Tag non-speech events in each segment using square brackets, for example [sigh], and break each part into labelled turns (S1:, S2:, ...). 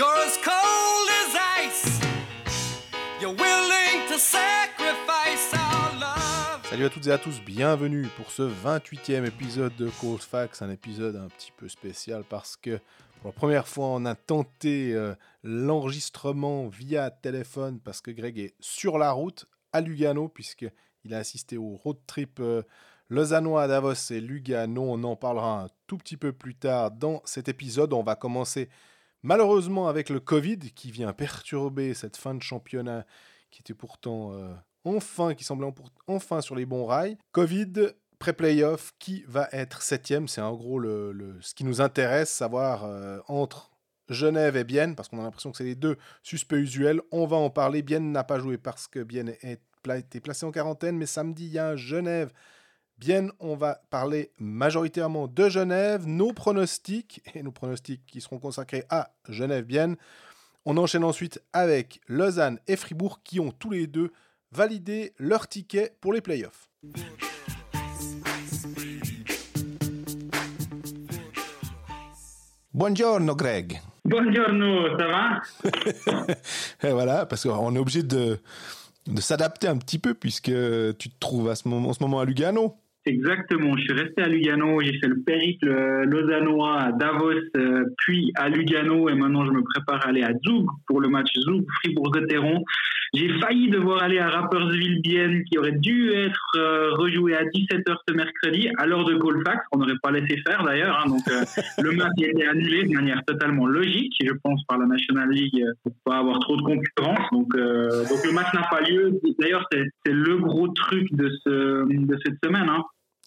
S1: You're as cold as ice. You're willing to sacrifice our love.
S2: Salut à toutes et à tous, bienvenue pour ce 28e épisode de Cold Facts, un épisode un petit peu spécial parce que pour la première fois on a tenté euh, l'enregistrement via téléphone parce que Greg est sur la route à Lugano puisqu'il a assisté au road trip euh, lausannois Davos et Lugano. On en parlera un tout petit peu plus tard dans cet épisode. On va commencer malheureusement avec le Covid qui vient perturber cette fin de championnat qui était pourtant euh, enfin, qui semblait enfin sur les bons rails. Covid, pré-playoff, qui va être septième? C'est en gros le, ce qui nous intéresse, savoir euh, entre Genève et Bienne, parce qu'on a l'impression que c'est les deux suspects usuels. On va en parler. Bienne n'a pas joué parce que Bienne est pla- été placé en quarantaine, mais samedi, il y a Genève. Bienne, on va parler majoritairement de Genève, nos pronostics, et nos pronostics qui seront consacrés à Genève-Bienne. On enchaîne ensuite avec Lausanne et Fribourg qui ont tous les deux validé leur ticket pour les playoffs. Buongiorno Greg.
S3: Buongiorno, ça va? [laughs]
S2: Et voilà, parce qu'on est obligé de, de s'adapter un petit peu puisque tu te trouves à ce moment, en ce moment à Lugano.
S3: Exactement, je suis resté à Lugano, j'ai fait le périple euh, lausannois à Davos, euh, puis à Lugano, et maintenant je me prépare à aller à Zug pour le match Zug-Fribourg-Gotteron. J'ai failli devoir aller à Rapperswil-Bienne, qui aurait dû être euh, rejoué à 17h ce mercredi, à l'heure de Colfax, on n'aurait pas laissé faire d'ailleurs, hein, donc euh, [laughs] le match a été annulé de manière totalement logique, je pense, par la National League, euh, pour pas avoir trop de concurrence, donc, euh, donc le match n'a pas lieu. D'ailleurs, c'est c'est le gros truc de, ce, de cette semaine, hein.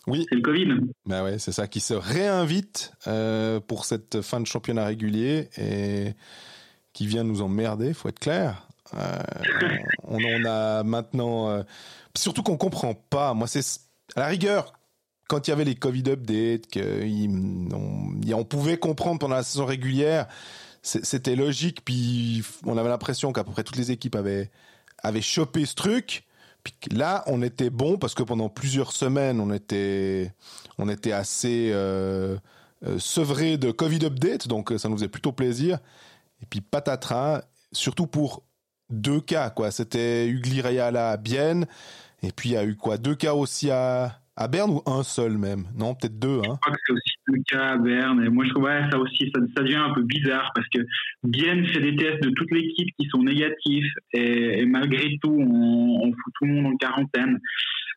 S2: Oui.
S3: C'est le Covid.
S2: Bah ouais, c'est ça qui se réinvite euh, pour cette fin de championnat régulier et qui vient nous emmerder, faut être clair. Euh, on en a maintenant, euh, surtout qu'on comprend pas. Moi, c'est à la rigueur quand il y avait les Covid updates, qu'on on, pouvait comprendre pendant la saison régulière, c'était logique. Puis on avait l'impression qu'à peu près toutes les équipes avaient avaient chopé ce truc. Là, on était bon parce que pendant plusieurs semaines, on était, on était assez euh, euh, sevré de Covid update, donc euh, ça nous faisait plutôt plaisir. Et puis patatras, surtout pour deux cas, quoi. C'était Ugly à Bienne, et puis il y a eu quoi, deux cas aussi à à Berne ou un seul même? Non, peut-être deux. Hein.
S3: Le cas à Berne. Moi, je trouve ouais, ça aussi, ça, devient un peu bizarre parce que Bienne fait des tests de toute l'équipe qui sont négatifs et, malgré tout, on, fout tout le monde en quarantaine.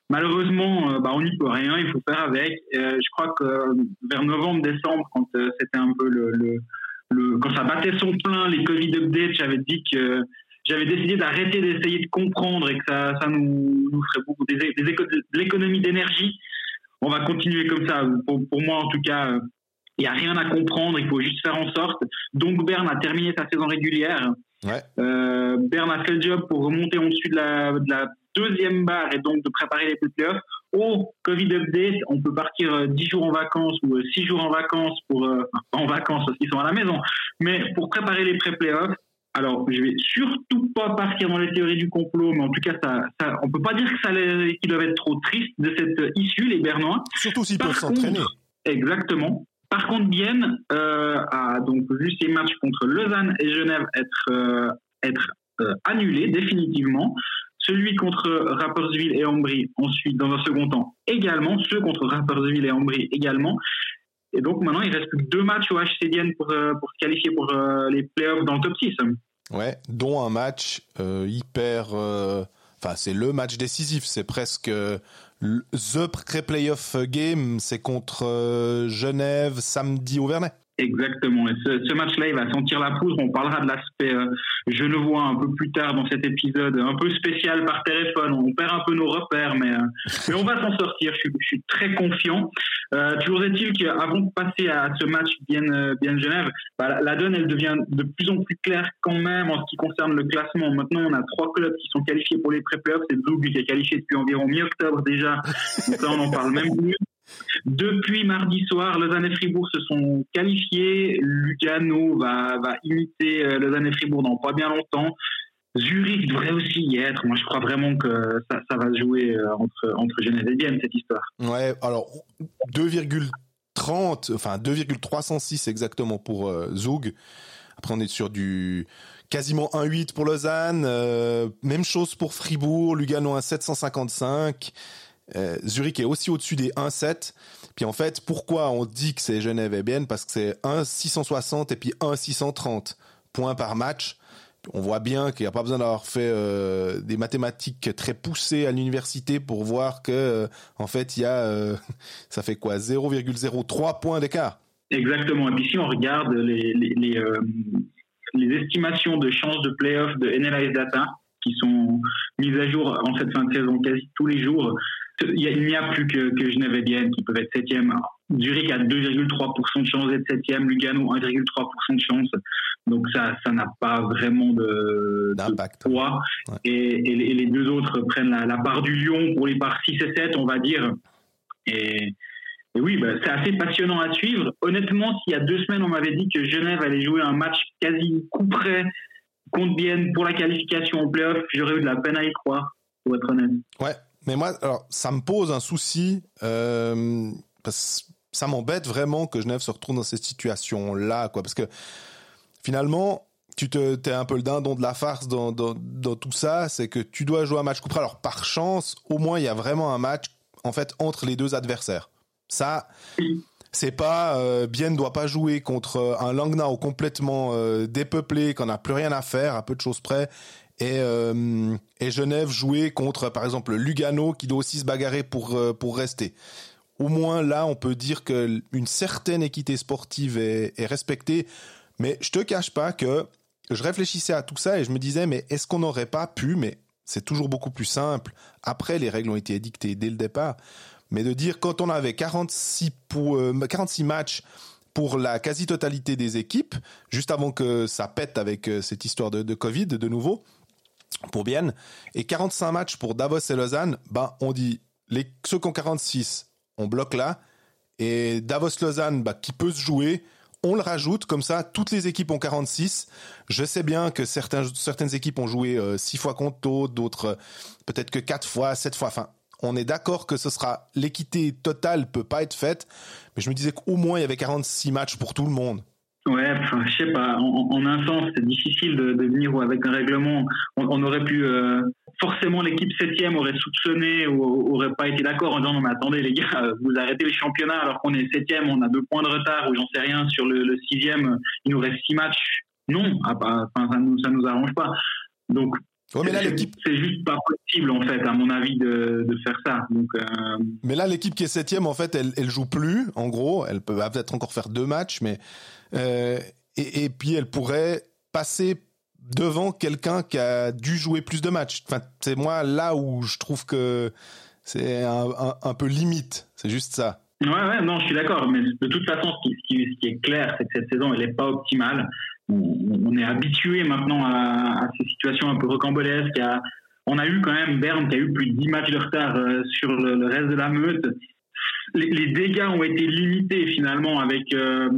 S3: Malheureusement, euh, bah, on n'y peut rien, il faut faire avec. Euh, je crois que euh, vers novembre, décembre, quand c'était un peu le, quand ça battait son plein, les Covid updates, j'avais dit que j'avais décidé d'arrêter d'essayer de comprendre et que ça, ça nous, ferait beaucoup des, des de l'économie d'énergie. On va continuer comme ça. Pour, pour moi, en tout cas, euh, il n'y a rien à comprendre. Il faut juste faire en sorte. Donc, Berne a terminé sa saison régulière.
S2: Ouais.
S3: Euh, Berne a fait le job pour remonter en dessus de la, de la deuxième barre et donc de préparer les playoffs. Au Covid update, on peut partir euh, 10 jours en vacances ou euh, 6 jours en vacances pour euh, en vacances parce qu'ils sont à la maison, mais pour préparer les pré-playoffs. Alors, je vais surtout pas partir dans les théories du complot, mais en tout cas, ça, ça on peut pas dire que ça les- qu'ils doivent être trop tristes de cette issue, les Bernois.
S2: Surtout s'ils peuvent s'entraîner.
S3: Exactement. Par contre, Bienne euh, a donc vu ses matchs contre Lausanne et Genève être euh, être euh, annulés définitivement. Celui contre Rapperswil et Ambry ensuite dans un second temps également. Ceux contre Rapperswil et Ambry également. Et donc maintenant, il reste plus que deux matchs au HC Bienne pour euh, pour se qualifier pour euh, les playoffs dans le top 6.
S2: Ouais, dont un match euh, hyper. euh, Enfin, c'est le match décisif. C'est presque euh, the pré-playoff game. C'est contre euh, Genève samedi au Vernet.
S3: Exactement. Et ce, match-là, il va sentir la poudre. On parlera de l'aspect euh, genevois un peu plus tard dans cet épisode, un peu spécial par téléphone. On perd un peu nos repères, mais, euh, mais on va s'en sortir. Je suis, je très confiant. Euh, toujours est-il qu'avant de passer à ce match bien, bien Genève, bah, la, donne, elle devient de plus en plus claire quand même en ce qui concerne le classement. Maintenant, on a trois clubs qui sont qualifiés pour les pré-playoffs. C'est Zug qui est qualifié depuis environ mi-octobre déjà. Donc là, on en parle même plus. Depuis mardi soir, Lausanne et Fribourg se sont qualifiés. Lugano va, imiter euh, Lausanne et Fribourg dans pas bien longtemps. Zurich devrait aussi y être. Moi, je crois vraiment que ça, va se jouer euh, entre, entre Genève et Bienne, cette histoire.
S2: Ouais, alors 2,30, enfin 2,306 exactement pour euh, Zug. Après, on est sur du quasiment 1,8 pour Lausanne. Euh, même chose pour Fribourg, Lugano 1,755. Euh, Zurich est aussi au-dessus des 1,7. Puis en fait, pourquoi on dit que c'est Genève et Bienne? Parce que c'est 1,660 et puis 1,630 points par match. On voit bien qu'il n'y a pas besoin d'avoir fait euh, des mathématiques très poussées à l'université pour voir que, euh, en fait, il y a, [laughs] ça fait quoi, 0,03 points d'écart.
S3: Exactement. Et puis si on regarde les, les, estimations de chances de playoff de NLIS Data, qui sont mises à jour en cette fin de saison quasi tous les jours, il n'y a plus que, que Genève et Bienne qui peuvent être septième. Zurich a 2,3% de chance d'être septième, Lugano 1,3% de chance. Donc ça, ça n'a pas vraiment de, poids. Et, les, deux autres prennent la, part du lion pour les parts 6 et 7, on va dire. Et, oui, bah, c'est assez passionnant à suivre. Honnêtement, s'il y a deux semaines, on m'avait dit que Genève allait jouer un match quasi coup près contre Bienne pour la qualification au playoff, j'aurais eu de la peine à y croire, pour être honnête.
S2: Ouais, mais moi, alors, ça me pose un souci, euh, parce que ça m'embête vraiment que Genève se retrouve dans cette situation-là, quoi, parce que finalement, tu te, t'es un peu le dindon de la farce dans, dans, dans tout ça, c'est que tu dois jouer un match coup Alors, par chance, au moins, il y a vraiment un match, en fait, entre les deux adversaires. Ça, c'est pas euh, Bien ne doit pas jouer contre un Langnau complètement euh, dépeuplé, qu'on n'a plus rien à faire, à peu de choses près, et, euh, et Genève jouer contre, par exemple, Lugano qui doit aussi se bagarrer pour, euh, pour rester. Au moins là, on peut dire que une certaine équité sportive est, respectée. Mais je te cache pas que je réfléchissais à tout ça et je me disais, mais est-ce qu'on n'aurait pas pu, mais c'est toujours beaucoup plus simple. Après, les règles ont été édictées dès le départ. Mais de dire quand on avait 46, pour, 46 euh, matchs pour la quasi-totalité des équipes, juste avant que ça pète avec cette histoire de Covid de nouveau, pour Bienne et 45 matchs pour Davos et Lausanne, ben on dit les ceux qui ont 46, on bloque là et Davos Lausanne bah, qui peut se jouer, on le rajoute comme ça toutes les équipes ont 46. Je sais bien que certaines équipes ont joué 6 euh, fois contre d'autres euh, peut-être que 4 fois, 7 fois. Enfin, on est d'accord que ce sera l'équité totale peut pas être faite, mais je me disais qu'au moins il y avait 46 matchs pour tout le monde.
S3: Ouais, je sais pas. En, un sens, c'est difficile de, de, venir avec un règlement. On, aurait pu euh, forcément l'équipe septième aurait soupçonné ou aurait pas été d'accord en disant non mais attendez les gars, vous arrêtez le championnat alors qu'on est septième, on a deux points de retard ou j'en sais rien sur le, le, sixième, il nous reste six matchs. Non, ah, bah, ça nous ça nous arrange pas. Donc mais là, l'équipe. C'est juste pas possible, en fait, à mon avis, de, de faire ça. Donc, euh...
S2: Mais là, l'équipe qui est septième, en fait, elle, elle joue plus, en gros. Elle peut peut-être encore faire deux matchs, mais euh, et, puis elle pourrait passer devant quelqu'un qui a dû jouer plus de matchs. Enfin, c'est moi là où je trouve que c'est un, peu limite. C'est juste ça.
S3: Ouais, ouais, non, je suis d'accord. Mais de toute façon, ce qui, est clair, c'est que cette saison, elle n'est pas optimale. On, est habitué maintenant à, ces situations un peu rocambolesques. on a eu quand même Berne qui a eu plus de 10 matchs de retard euh, sur le, reste de la meute. Les, dégâts ont été limités finalement avec euh,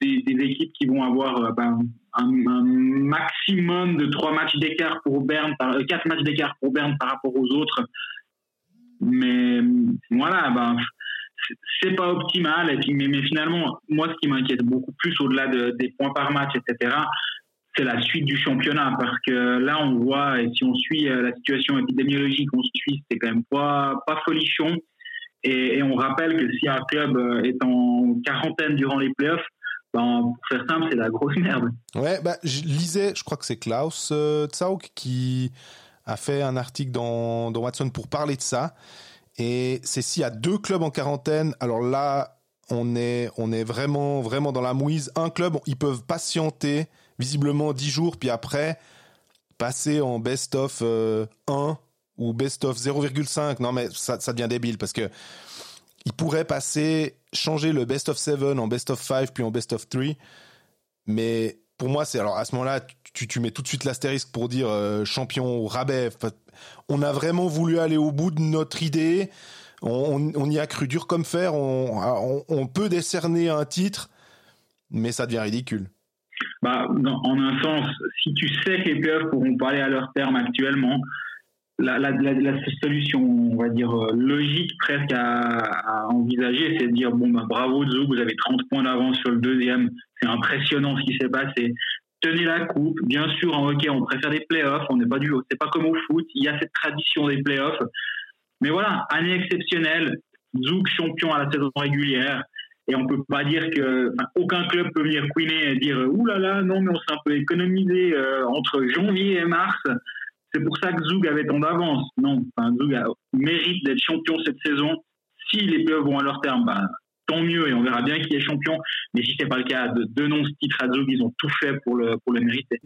S3: des, équipes qui vont avoir euh, ben, un, maximum de trois matchs d'écart pour Berne, par, euh, quatre matchs d'écart pour Berne par rapport aux autres. Mais voilà, ben, c'est pas optimal. Mais, finalement, moi, ce qui m'inquiète beaucoup plus au-delà des points par match, etc., c'est la suite du championnat. Parce que là, on voit, et si on suit euh, la situation épidémiologique on suit, c'est quand même pas, pas folichon. Et, et, on rappelle que si un club est en quarantaine durant les playoffs, pour faire simple, c'est la grosse merde.
S2: Ouais, bah, je lisais, je crois que c'est Klaus euh, Zauk qui a fait un article dans, dans Watson pour parler de ça. Et c'est s'il y a deux clubs en quarantaine, alors là, on est, on est vraiment, vraiment dans la mouise. Un club, ils peuvent patienter visiblement 10 jours, puis après, passer en best of 1 euh, ou best of 0,5. Non, mais ça, ça devient débile parce que il pourrait passer, changer le best of 7 en best of 5 puis en best of 3. Mais pour moi, c'est alors à ce moment-là, tu, tu mets tout de suite l'astérisque pour dire euh, champion au rabais. on a vraiment voulu aller au bout de notre idée. On, on y a cru dur comme fer. On, on, peut décerner un titre, mais ça devient ridicule.
S3: Bah, en un sens, si tu sais que les playoffs pourront pas aller à leur terme actuellement, la, solution, on va dire, euh, logique presque à, envisager, c'est de dire, bon, bah, bravo Zou, vous avez 30 points d'avance sur le deuxième, c'est impressionnant ce qui s'est passé. tenez la coupe. Bien sûr, en hockey, on préfère les playoffs. On n'est pas du, c'est pas comme au foot. Il y a cette tradition des playoffs. Mais voilà, année exceptionnelle. Zouk champion à la saison régulière. Et on peut pas dire que aucun club peut venir couiner et dire ouh là là non mais on s'est un peu économisé euh, entre janvier et mars. C'est pour ça que Zoug avait tant d'avance. Non, enfin, Zoug mérite d'être champion cette saison. Si les playoffs vont à leur terme, bah, tant mieux et on verra bien qui est champion. Mais si c'est pas le cas, de deux noms ce titre à Zoug, ils ont tout fait pour le pour le mériter.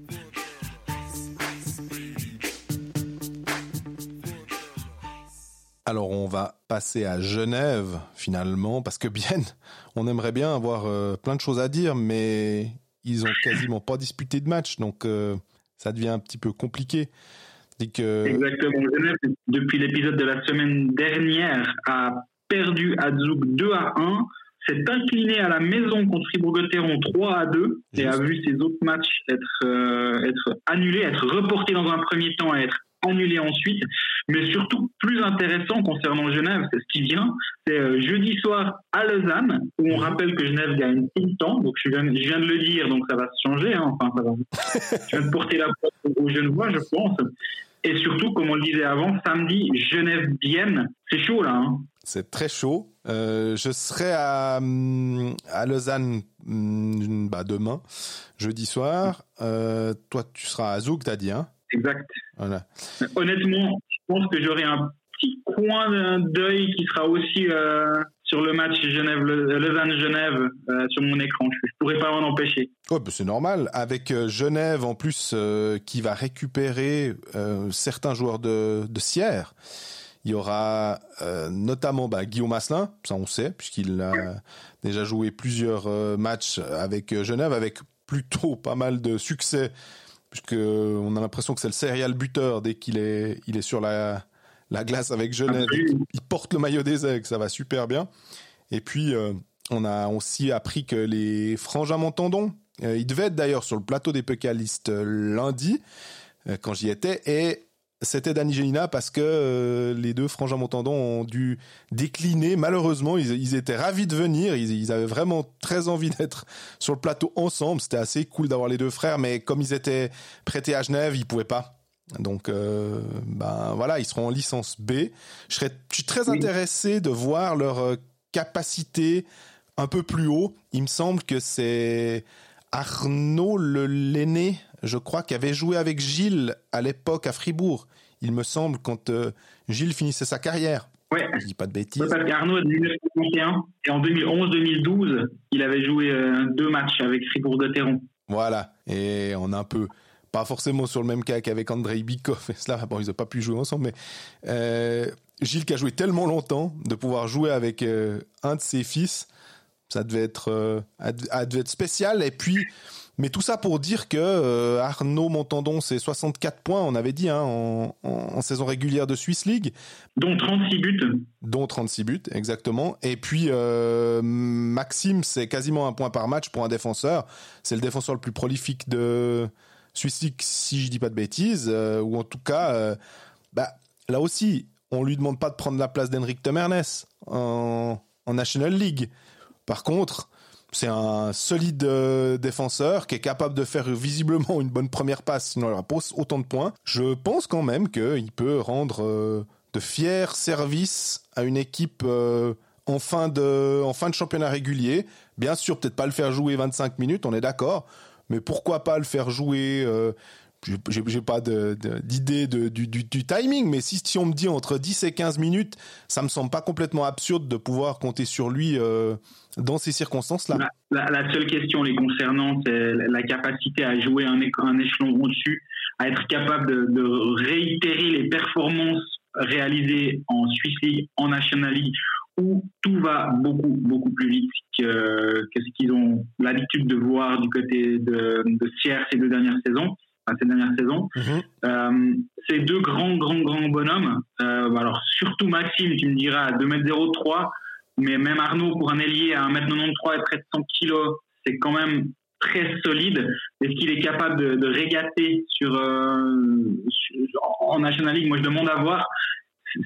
S2: Alors on va passer à Genève finalement, parce que bien, [laughs] on aimerait bien avoir euh, plein de choses à dire, mais ils ont quasiment pas disputé de match, donc euh, ça devient un petit peu compliqué.
S3: Que... Exactement. Genève, depuis l'épisode de la semaine dernière, a perdu à Zug 2 à 1, s'est incliné à la maison contre Fribourg-Gotteron 3 à 2 et a vu ses autres matchs être, euh, être annulés, être reportés dans un premier temps et être annulé ensuite. Mais surtout, plus intéressant concernant Genève, c'est ce qui vient, c'est euh, jeudi soir à Lausanne, où on mhm. rappelle que Genève gagne tout le temps. Donc, je viens, je viens de le dire, donc ça va se changer. Hein. Enfin, ça va. [laughs] je viens de porter la porte aux Genevois, je pense. Et surtout, comme on le disait avant, samedi, Genève-Bienne, c'est chaud là. Hein.
S2: C'est très chaud. Euh, je serai à, hum, à Lausanne hum, bah, demain, jeudi soir. Euh, toi, tu seras à Zouk, t'as dit, hein
S3: Exact. Voilà. Honnêtement, je pense que j'aurai un petit coin d'œil qui sera aussi euh, sur le match Genève, Lausanne-Genève euh, sur mon écran. Je, ne pourrais pas en empêcher.
S2: Oh, c'est normal. Avec euh, Genève en plus qui va récupérer certains joueurs de, de Sierre. Il y aura notamment bah, Guillaume Asselin, ça on sait, puisqu'il a déjà joué plusieurs matchs avec Genève, avec plutôt pas mal de succès puisque on a l'impression que c'est le serial buteur dès qu'il est, il est sur la, la glace avec Genève. Il porte le maillot des aigles, ça va super bien. Et puis, euh, on a aussi appris que les frangins Montandon, euh, ils devaient être d'ailleurs sur le plateau des Pécalistes euh, lundi, quand j'y étais, et c'était Danny Gelina parce que euh, les deux frangins Montandon ont dû décliner. Malheureusement, ils, étaient ravis de venir. Ils, avaient vraiment très envie d'être sur le plateau ensemble. C'était assez cool d'avoir les deux frères, mais comme ils étaient prêtés à Genève, ils pouvaient pas. Donc, euh, ben voilà, ils seront en licence B. Je serais, je suis très intéressé de voir leur euh, capacité un peu plus haut. Il me semble que c'est Arnaud le l'aîné je crois, qui avait joué avec Gilles à l'époque à Fribourg, il me semble, quand euh, Gilles finissait sa carrière.
S3: Ouais. Je dis pas de bêtises. parce qu'Arnaud est 1951 et en 2011-2012, il avait joué euh, deux matchs avec Fribourg-Gotteron.
S2: Voilà. Et on a un peu, pas forcément sur le même cas qu'avec Andrei Bikov et cela, bon, ils n'ont pas pu jouer ensemble, mais euh, Gilles qui a joué tellement longtemps, de pouvoir jouer avec un de ses fils, ça devait être, ça devait être spécial. Et puis, mais tout ça pour dire que euh, Arnaud Montandon, c'est 64 points, on avait dit, hein, en, saison régulière de Swiss League.
S3: Dont 36 buts.
S2: Dont 36 buts, exactement. Et puis euh, Maxime, c'est quasiment un point par match pour un défenseur. C'est le défenseur le plus prolifique de League, si je dis pas de bêtises. Euh, ou en tout cas, bah, là aussi, on lui demande pas de prendre la place d'Henrik Temernes en, en National League. Par contre, c'est un solide euh, défenseur qui est capable de faire visiblement une bonne première passe, sinon il aura autant de points. Je pense quand même qu'il peut rendre euh, de fiers services à une équipe euh, en fin de championnat régulier. Bien sûr, peut-être pas le faire jouer 25 minutes, on est d'accord, mais pourquoi pas le faire jouer j'ai pas d'idée du, timing, mais si, on me dit entre 10 et 15 minutes, ça me semble pas complètement absurde de pouvoir compter sur lui euh, dans ces circonstances-là.
S3: La, la, seule question les concernant, c'est la capacité à jouer un, un échelon au-dessus, à être capable de, de, réitérer les performances réalisées en Swiss League, en National League, où tout va beaucoup, beaucoup plus vite que, que ce qu'ils ont l'habitude de voir du côté de, de Sierre ces deux dernières saisons ces dernières saisons. Mhm. Euh, ces deux grands, grands, grands bonhommes, euh, alors surtout Maxime, tu me diras, à 2m03, mais même Arnaud, pour un ailier à 1m93 et près de 100 kg, c'est quand même très solide. Est-ce qu'il est capable de, régater sur, euh, en National League? Moi, je demande à voir.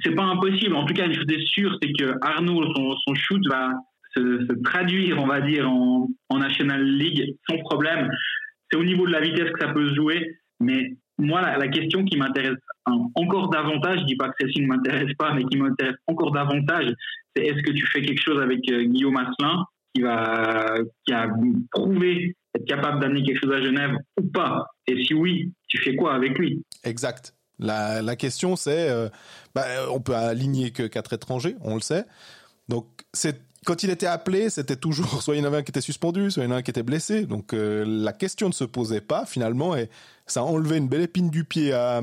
S3: C'est pas impossible. En tout cas, une chose est sûre, c'est que Arnaud, son, shoot va se, traduire, on va dire, en, National League sans problème c'est au niveau de la vitesse que ça peut se jouer. Mais moi, la, question qui m'intéresse encore davantage, je dis pas que celle-ci ne m'intéresse pas, mais qui m'intéresse encore davantage, c'est est-ce que tu fais quelque chose avec euh, Guillaume Asselin, qui, va, qui a prouvé être capable d'amener quelque chose à Genève ou pas? Et si oui, tu fais quoi avec lui?
S2: Exact. La, question, c'est, euh, bah, on peut aligner que quatre étrangers, on le sait. Donc, quand il était appelé, c'était toujours soit il y en avait un qui était suspendu, soit il y en avait un qui était blessé. Donc euh, la question ne se posait pas finalement et ça a enlevé une belle épine du pied à,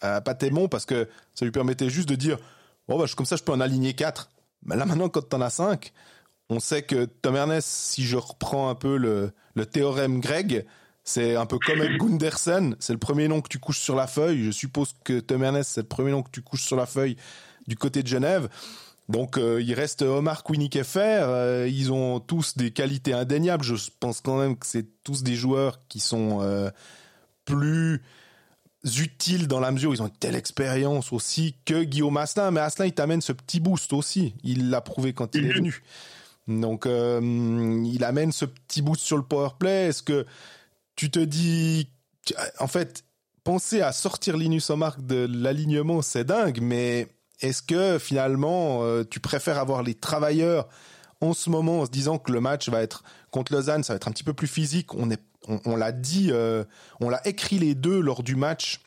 S2: à Patémon parce que ça lui permettait juste de dire bah comme ça je peux en aligner quatre. Mais là maintenant quand tu en as cinq, on sait que Tom Ernest, si je reprends un peu le, le théorème grec, c'est un peu comme avec Gundersen, c'est le premier nom que tu couches sur la feuille. Je suppose que Tom Ernest, c'est le premier nom que tu couches sur la feuille du côté de Genève. Donc euh, il reste Omar Quinnick euh, ils ont tous des qualités indéniables. Je pense quand même que c'est tous des joueurs qui sont euh, plus utiles dans la mesure où ils ont une telle expérience aussi que Guillaume Asselin. Mais Asselin, il t'amène ce petit boost aussi. Il l'a prouvé quand il est venu. Donc il amène ce petit boost sur le power play. Est-ce que tu te dis, en fait, penser à sortir Linus Omark de l'alignement, c'est dingue, mais est-ce que finalement, euh, tu préfères avoir les travailleurs en ce moment en se disant que le match va être contre Lausanne, ça va être un petit peu plus physique? On est, on, l'a dit, euh, on l'a écrit les deux lors du match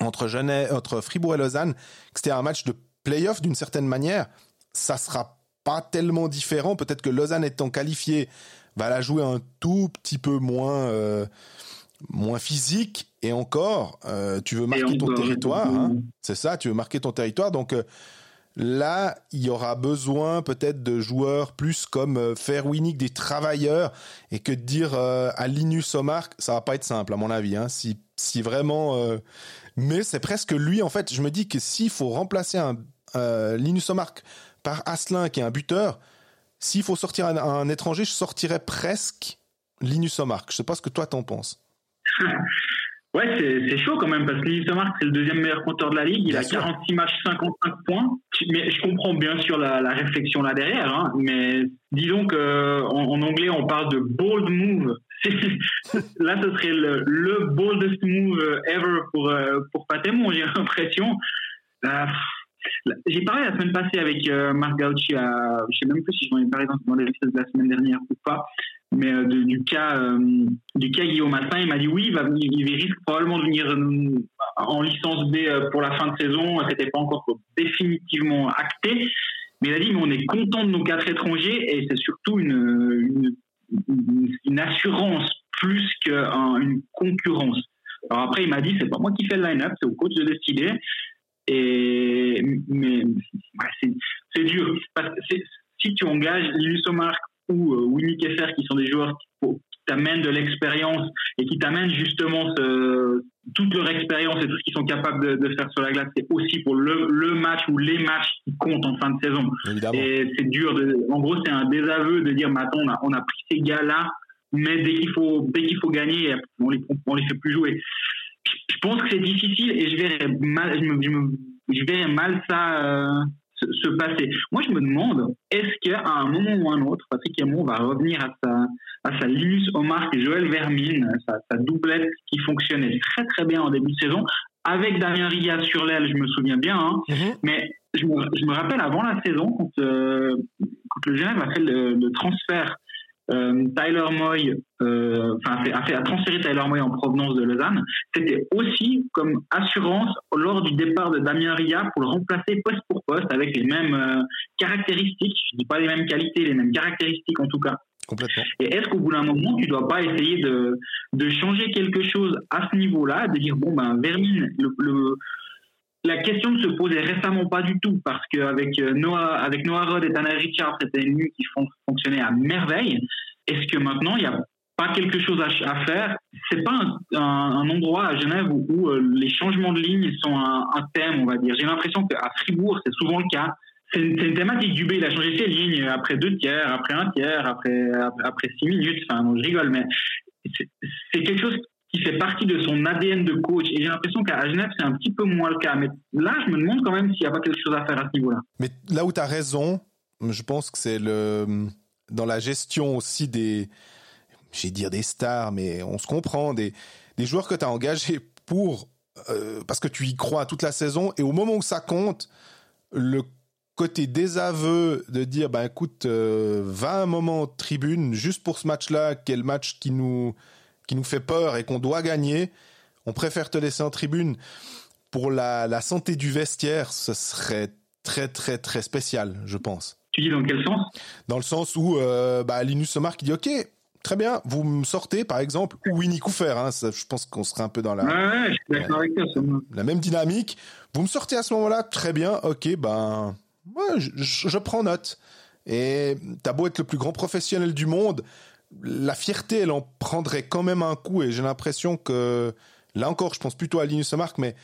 S2: entre Genève, entre Fribourg et Lausanne, que c'était un match de play-off d'une certaine manière. Ça sera pas tellement différent. Peut-être que Lausanne étant qualifié va la jouer un tout petit peu moins, euh, moins physique. Et encore, euh, tu veux marquer ton territoire, hein. c'est ça, tu veux marquer ton territoire. Donc euh, là, il y aura besoin peut-être de joueurs plus comme Fairwinnick, des travailleurs, et que de dire à Linus Omar, ça va pas être simple à mon avis. Hein, si, si vraiment, mais c'est presque lui en fait. Je me dis que s'il faut remplacer un Linus Omar par Asselin qui est un buteur, s'il faut sortir un, étranger, je sortirais presque Linus Omark. Je sais pas ce que toi t'en penses. [laughs]
S3: ouais, c'est chaud quand même parce que Linus Omark c'est le deuxième meilleur compteur de la ligue. Il a 46 matchs, 55 points. Mais je comprends bien sûr la, réflexion là derrière. Hein. mais disons que en, anglais on parle de bold move. [laughs] là, ce serait le, boldest move ever pour euh, pour Patemon, j'ai l'impression. Euh, j'ai parlé la semaine passée avec euh, Marc Gauchi, à, je sais même plus si j'en ai parlé dans, l'épisode de la semaine dernière ou pas, mais euh, du cas euh, du cas Guillaume Massin, il m'a dit oui, il, risque probablement de venir en licence B pour la fin de saison. C'était pas encore définitivement acté, mais il a dit mais on est content de nos quatre étrangers et c'est surtout une assurance plus qu'une concurrence. Alors après, il m'a dit, c'est pas moi qui fais le line-up, c'est au coach de décider. Et, mais c'est dur. Parce que si tu engages Linus Omark ou euh, Winnie Keffer, qui sont des joueurs qui, t'amènent de l'expérience et qui t'amènent justement ce, toute leur expérience et tout ce qu'ils sont capables de, faire sur la glace, c'est aussi pour le, le, match ou les matchs qui comptent en fin de saison. Et c'est dur. De, en gros, c'est un désaveu de dire, mais attends, on a, on a pris ces gars-là, mais dès qu'il faut, dès qu'il faut gagner, on les, on les fait plus jouer je pense que c'est difficile et je verrais mal, je, mal ça euh, se, passer. Moi, je me demande, est-ce qu'à un moment ou un autre, Patrick Aymon va revenir à sa, à sa Linus Omar et Joël Vermine, sa, doublette qui fonctionnait très très bien en début de saison, avec Damien Ria sur l'aile, je me souviens bien, hein. mm-hmm. mais je me, rappelle avant la saison, quand, euh, le Genève a fait le transfert Tyler Moy, euh, enfin, a, fait, a transféré Tyler Moy en provenance de Lausanne, c'était aussi comme assurance lors du départ de Damien Ria pour le remplacer poste pour poste avec les mêmes euh, caractéristiques, je dis pas les mêmes qualités, les mêmes caractéristiques en tout cas.
S2: Complètement.
S3: Et est-ce qu'au bout d'un moment, tu dois pas essayer de, de changer quelque chose à ce niveau-là, de dire bon ben Vermine, le, le la question ne se posait récemment pas du tout parce qu'avec euh, Noah, avec Noah Rod et Tanner Richard, c'était une nuit qui fonctionnait à merveille. Est-ce que maintenant, il n'y a pas quelque chose à, faire? C'est pas un, endroit à Genève où, euh, les changements de ligne sont un, thème, on va dire. J'ai l'impression qu'à Fribourg, c'est souvent le cas. C'est une, thématique du B. Il a changé ses lignes après deux tiers, après un tiers, après, après, six minutes. Enfin, je rigole, mais c'est quelque chose qui fait partie de son ADN de coach. Et j'ai l'impression qu'à Genève, c'est un petit peu moins le cas. Mais là, je me demande quand même s'il n'y a pas quelque chose à faire à ce niveau-là.
S2: Mais là où tu as raison, je pense que c'est le dans la gestion aussi des j'ai dire des stars, mais on se comprend, des, des joueurs que tu as engagés pour, euh, parce que tu y crois toute la saison, et au moment où ça compte, le côté désaveu de dire, ben écoute, euh, va un moment tribune juste pour ce match-là, le match qui nous, qui nous fait peur et qu'on doit gagner, on préfère te laisser en tribune. Pour la, la santé du vestiaire, ce serait très très très spécial, je pense.
S3: Tu dis dans quel sens?
S2: Dans le sens où euh, bah, Linus Somar qui dit ok, très bien, vous me sortez par exemple, ou Winnie Coufer, hein, je pense qu'on serait un peu dans la,
S3: Ouais, ouais, je suis d'accord avec toi. ça me-
S2: la même dynamique. Vous me sortez à ce moment-là, très bien, ok, ben, ouais, je, je- je prends note. Et t'as beau être le plus grand professionnel du monde, la fierté, elle en prendrait quand même un coup. Et j'ai l'impression que, là encore, je pense plutôt à Linus Mark, mais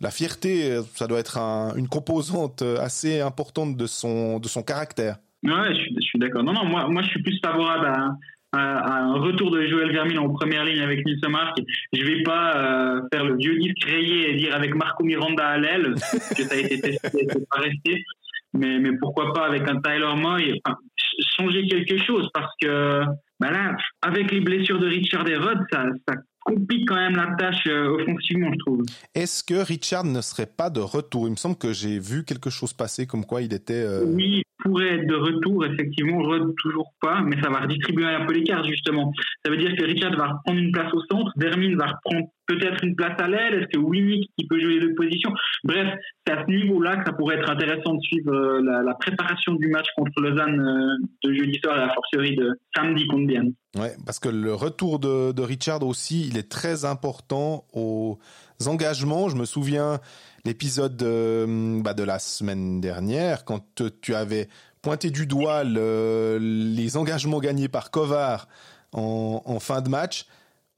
S2: la fierté, ça doit être un- une composante assez importante de son, de son caractère.
S3: Ouais, je suis, d'accord. Non, non, moi, moi, je suis plus favorable à, un retour de Joël Vermine en première ligne avec Nils Mark. Je vais pas euh, faire le vieux disque rayé et dire avec Marco Miranda à l'aile, que ça a été testé et [laughs] c'est pas resté. Mais, mais pourquoi pas avec un Tyler Moy, enfin, ch- changer quelque chose, parce que bah là, avec les blessures de Richard et Rod, ça, ça complique quand même la tâche euh, offensivement, je trouve.
S2: Est-ce que Richard ne serait pas de retour? Il me semble que j'ai vu quelque chose passer comme quoi il était. euh,
S3: Oui, pourrait être de retour, effectivement. Rod, toujours pas, mais ça va redistribuer un peu les cartes, justement. Ça veut dire que Richard va reprendre une place au centre, Vermin va reprendre peut-être une place à l'aile. Est-ce que Winnick, qui peut jouer les deux positions Bref, c'est à ce niveau-là que ça pourrait être intéressant de suivre euh, la, la préparation du match contre Lausanne euh, de jeudi soir et la forcerie de samedi contre Bienne.
S2: Ouais, parce que le retour de, de Richard aussi, il est très important aux engagements. Je me souviens l'épisode de, bah, de la semaine dernière, quand tu avais pointé du doigt le- les engagements gagnés par Kovar en, fin de match.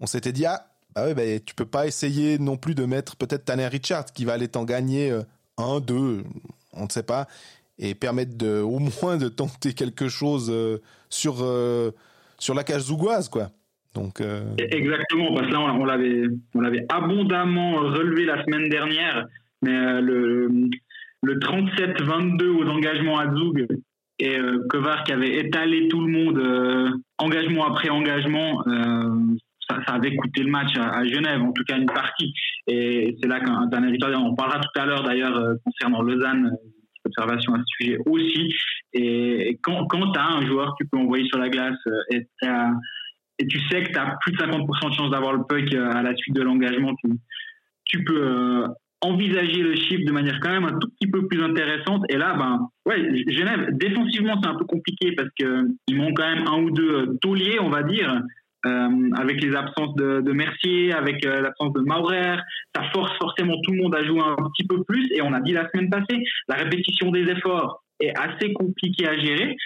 S2: On s'était dit, ah, bah ouais, bah, tu peux pas essayer non plus de mettre peut-être Tanner Richard qui va aller t'en gagner euh, un, deux, on ne sait pas, et permettre de, au moins de tenter quelque chose euh, sur, euh, sur la cage zougoise, quoi. Donc,
S3: Exactement, parce que là, on l'avait abondamment relevé la semaine dernière, mais euh, le, le 37-22 aux engagements à Zug et euh, Kovar qui avait étalé tout le monde euh, engagement après engagement, euh, ça, avait coûté le match à, Genève, en tout cas une partie. Et c'est là qu'un d'un héritage, on parlera tout à l'heure d'ailleurs concernant Lausanne, observation à ce sujet aussi. Et quand, tu as un joueur que tu peux envoyer sur la glace et tu sais que tu as plus de 50% de chance d'avoir le puck à la suite de l'engagement, tu, peux envisager le chiffre de manière quand même un tout petit peu plus intéressante. Et là, ben, ouais, Genève, défensivement, c'est un peu compliqué parce que ils manque quand même un ou deux euh, tauliers, on va dire, euh, avec les absences de, Mercier, avec euh, l'absence de Maurer. Ça force forcément tout le monde à jouer un petit peu plus. Et on a dit la semaine passée, la répétition des efforts est assez compliquée à gérer.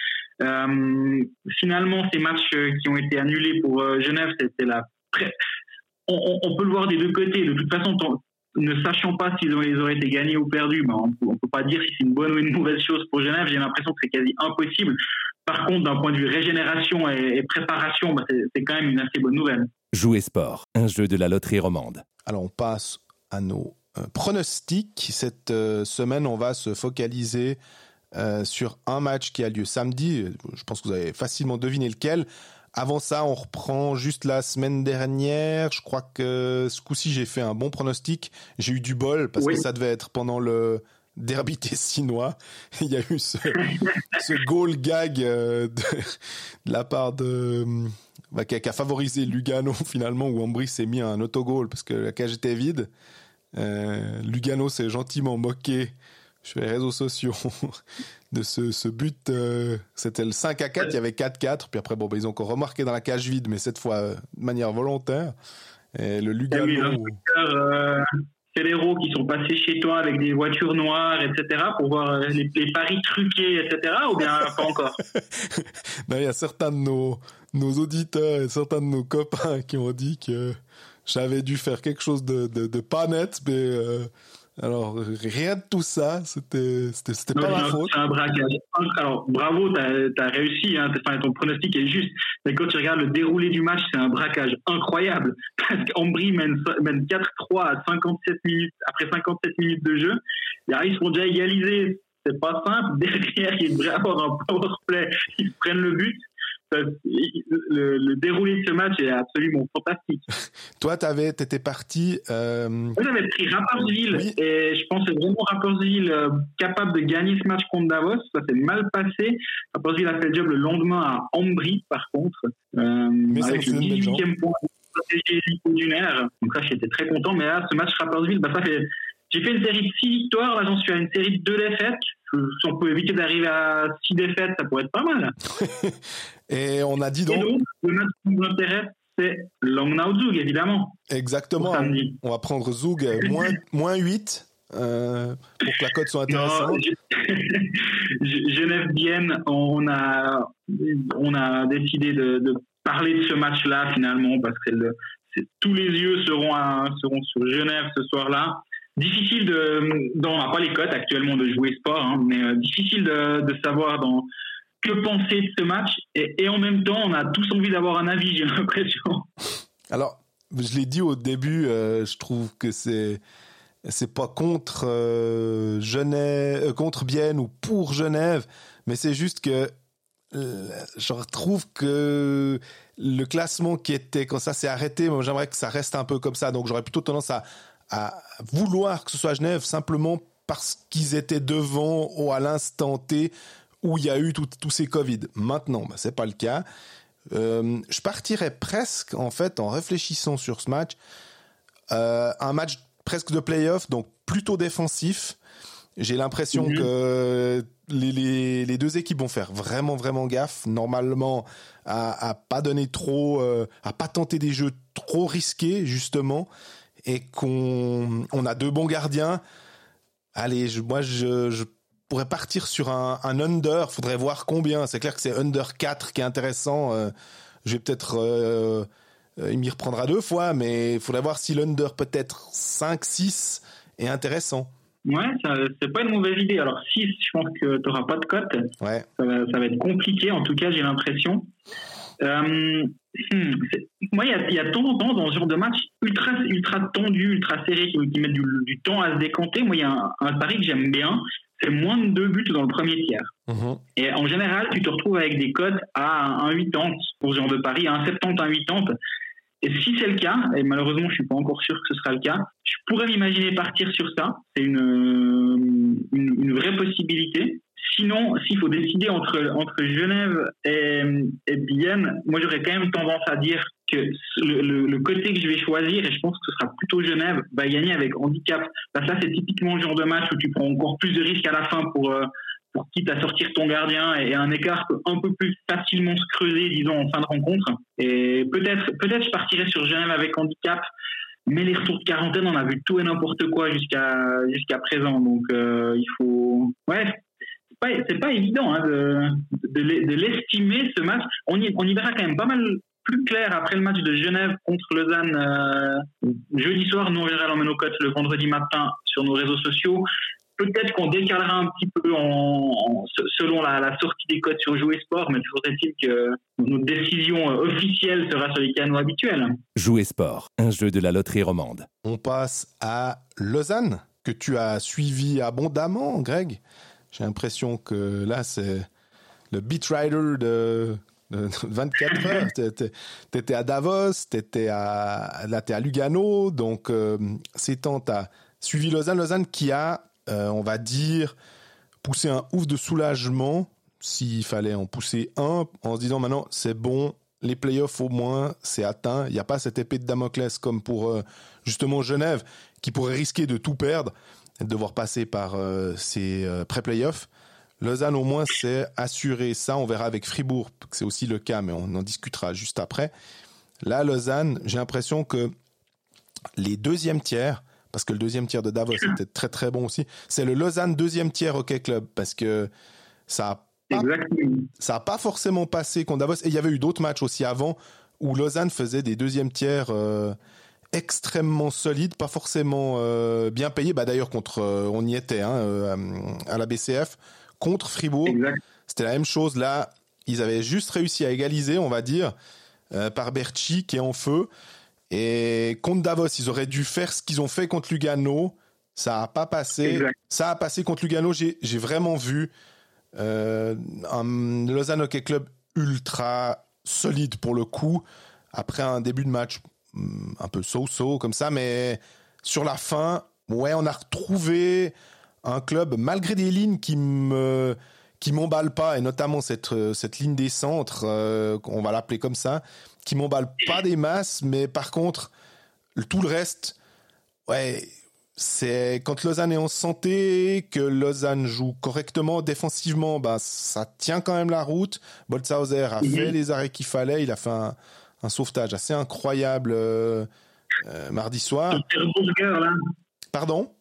S3: Finalement, ces matchs qui ont été annulés pour Genève, c'était la. On, on- peut le voir des deux côtés. De toute façon, ne sachant pas s'ils auraient été gagnés ou perdus, ben, on peut, on peut pas dire si c'est une bonne ou une mauvaise chose pour Genève. J'ai l'impression que c'est quasi impossible. Par contre, d'un point de vue régénération et, et préparation, ben, c'est c'est quand même une assez bonne nouvelle.
S4: Jouer sport, un jeu de la loterie romande.
S2: Alors, on passe à nos euh, pronostics. Cette euh, semaine, on va se focaliser euh, sur un match qui a lieu samedi. Je pense que vous avez facilement deviné lequel. Avant ça, on reprend juste la semaine dernière. Je crois que ce coup-ci, j'ai fait un bon pronostic. J'ai eu du bol parce
S3: Oui.
S2: que ça devait être pendant le derby tessinois. [laughs] Il y a eu ce, [laughs] ce goal gag euh, de, de la part de bah, qui, a, qui a favorisé Lugano [laughs] finalement où Ambry s'est mis un autogol parce que la cage était vide. Euh, Lugano s'est gentiment moqué sur les réseaux sociaux [laughs] de ce, ce but. euh, C'était le 5 à 4, il y avait 4-4. Puis après, bon, bah, ils ont encore remarqué dans la cage vide, mais cette fois euh, de manière volontaire. Et le
S3: Ah oui,
S2: Lugano.
S3: Euh, fédéraux qui sont passés chez toi avec des voitures noires, etc., pour voir euh, les, les paris truqués, etc., ou bien [laughs] pas encore?
S2: Non, il y a certains de nos, nos auditeurs et certains de nos copains qui ont dit que j'avais dû faire quelque chose de, de, de pas net, mais alors rien de tout ça, c'était c'était c'était
S3: Non,
S2: pas ma
S3: un-
S2: faute.
S3: C'est un braquage. Alors, bravo, t'as as réussi, hein, enfin, ton pronostic est juste. Mais quand tu regardes le déroulé du match, c'est un braquage incroyable. [laughs] Parce qu'Ambry mène, mène 4-3 à 57 minutes, après 57 minutes de jeu. Là, ils sont déjà égalisés. C'est pas simple. [laughs] Derrière, ils devraient avoir un power play. Ils prennent le but. Le, le, déroulé de ce match est absolument fantastique. [laughs]
S2: Toi, t'avais, t'étais parti. Euh...
S3: Moi, j'avais pris Rappersville et je pensais vraiment Rappersville euh, capable de gagner ce match contre Davos. Ça s'est mal passé. Rappersville a fait le job le lendemain à Ambry, par contre, euh, mais avec le 18e point d'une. Donc là, j'étais très content. Mais là, ce match Rappersville, bah, ça fait. J'ai fait une série de 6 victoires. Là, j'en suis à une série de 2 défaites si on peut éviter d'arriver à 6 défaites, ça pourrait être pas mal. [laughs]
S2: Et on a dit donc.
S3: le match qui nous intéresse, c'est Langnau Zug, évidemment.
S2: Exactement. On va prendre Zug moins, moins 8 euh, pour que la cote soit intéressante. [laughs]
S3: Genève-Bienne, on a, on a décidé de, de parler de ce match-là finalement parce que le, tous les yeux seront, à, seront sur Genève ce soir-là difficile de, dans, on n'a pas les cotes actuellement de jouer sport, hein, mais euh, difficile de, de, savoir dans que penser de ce match. Et, en même temps, on a tous envie d'avoir un avis, [laughs] j'ai l'impression.
S2: Alors, je l'ai dit au début, euh, je trouve que c'est c'est pas contre euh, Genève, euh, contre Bienne ou pour Genève, mais c'est juste que je retrouve que le classement qui était quand ça s'est arrêté, j'aimerais que ça reste un peu comme ça. Donc j'aurais plutôt tendance à, à vouloir que ce soit Genève simplement parce qu'ils étaient devant ou à l'instant T où il y a eu tous ces Covid. Maintenant, bah, c'est pas le cas. Euh, je partirais presque, en fait, en réfléchissant sur ce match, euh, un match presque de playoff, donc plutôt défensif. J'ai l'impression que les, les, les, deux équipes vont faire vraiment vraiment gaffe normalement à, à pas donner trop, euh, à pas tenter des jeux trop risqués justement et qu'on on a deux bons gardiens, allez, je, moi je, je, pourrais partir sur un, un under. Faudrait voir combien. C'est clair que c'est under 4 qui est intéressant. Euh, je vais peut-être euh, euh, il m'y reprendra deux fois, mais il faudrait voir si l'under peut-être 5, 6 est intéressant.
S3: Ouais, c'est pas une mauvaise idée. Alors 6, je pense que tu n'auras pas de cote.
S2: Ouais.
S3: Ça va, ça va être compliqué, en tout cas, j'ai l'impression. Euh, hmm, moi, il y a, y a de temps en temps dans ce genre de match ultra, ultra tendu, ultra serré, qui, qui du, du, temps à se décanter. Moi, il y a un, un pari que j'aime bien, c'est moins de deux buts dans le premier tiers.
S2: Mmh.
S3: Et en général, tu te retrouves avec des cotes à un 80 pour ce genre de pari, à un 70, un 80. Et si c'est le cas, et malheureusement je suis pas encore sûr que ce sera le cas, je pourrais m'imaginer partir sur ça. C'est une, une, une, vraie possibilité. Sinon, s'il faut décider entre, entre Genève et, et Bienne, moi j'aurais quand même tendance à dire que le, côté que je vais choisir, et je pense que ce sera plutôt Genève, va gagner avec handicap. Parce que là, c'est typiquement le genre de match où tu prends encore plus de risques à la fin pour, euh, pour quitte à sortir ton gardien et un écart peut un peu plus facilement se creuser, disons, en fin de rencontre. Et peut-être, peut-être je partirais sur Genève avec handicap, mais les retours de quarantaine, on a vu tout et n'importe quoi jusqu'à jusqu'à présent. Donc euh, il faut, ouais, c'est pas, pas évident hein, de, de, de l'estimer ce match. On y, on y verra quand même pas mal plus clair après le match de Genève contre Lausanne euh, jeudi soir. Nous, on verra nos cotes le vendredi matin sur nos réseaux sociaux peut-être qu'on décalera un petit peu en, en, selon la, la, sortie des codes sur Jouer Sport, mais toujours est-il que notre décision officielle sera sur les canaux habituels.
S4: Jouer Sport, un jeu de la loterie romande.
S2: On passe à Lausanne, que tu as suivi abondamment, Greg. J'ai l'impression que là, c'est le beat rider de, de [laughs] 24 heures. T'étais à Davos, t'étais à, là, à Lugano, donc euh, c'est tant t'as suivi Lausanne. Lausanne qui a euh, on va dire, pousser un ouf de soulagement, s'il fallait en pousser un, en se disant maintenant c'est bon, les playoffs au moins, c'est atteint. Il n'y a pas cette épée de Damoclès comme pour euh, justement Genève, qui pourrait risquer de tout perdre, de devoir passer par euh, ces pré-playoffs. Lausanne au moins c'est assuré ça. On verra avec Fribourg, c'est aussi le cas, mais on en discutera juste après. Là, Lausanne, j'ai l'impression que les deuxièmes tiers, parce que le deuxième tiers de Davos était très très bon aussi. C'est le Lausanne deuxième tiers Hockey Club parce que ça a pas, ça a pas forcément passé contre Davos et il y avait eu d'autres matchs aussi avant où Lausanne faisait des deuxièmes tiers euh, extrêmement solides, pas forcément euh, bien payés. Bah d'ailleurs contre, euh, on y était hein, à la BCF contre Fribourg. C'était la même chose là. Ils avaient juste réussi à égaliser, on va dire, euh, par Berchi qui est en feu. Et contre Davos, ils auraient dû faire ce qu'ils ont fait contre Lugano. Ça a pas passé.
S3: Exact.
S2: Ça a passé contre Lugano. J'ai vraiment vu euh, un Lausanne Hockey Club ultra solide pour le coup. Après un début de match hmm, un peu so-so comme ça, mais sur la fin, ouais, on a retrouvé un club malgré des lignes qui me qui m'emballent pas et notamment cette cette ligne des centres, euh, on va l'appeler comme ça, qui m'emballe pas des masses, mais par contre tout le reste, ouais, c'est quand Lausanne est en santé, que Lausanne joue correctement défensivement, bah ça tient quand même la route. Boltzhauser a fait les arrêts qu'il fallait, il a fait un, un sauvetage assez incroyable euh, euh, mardi soir. Pardon?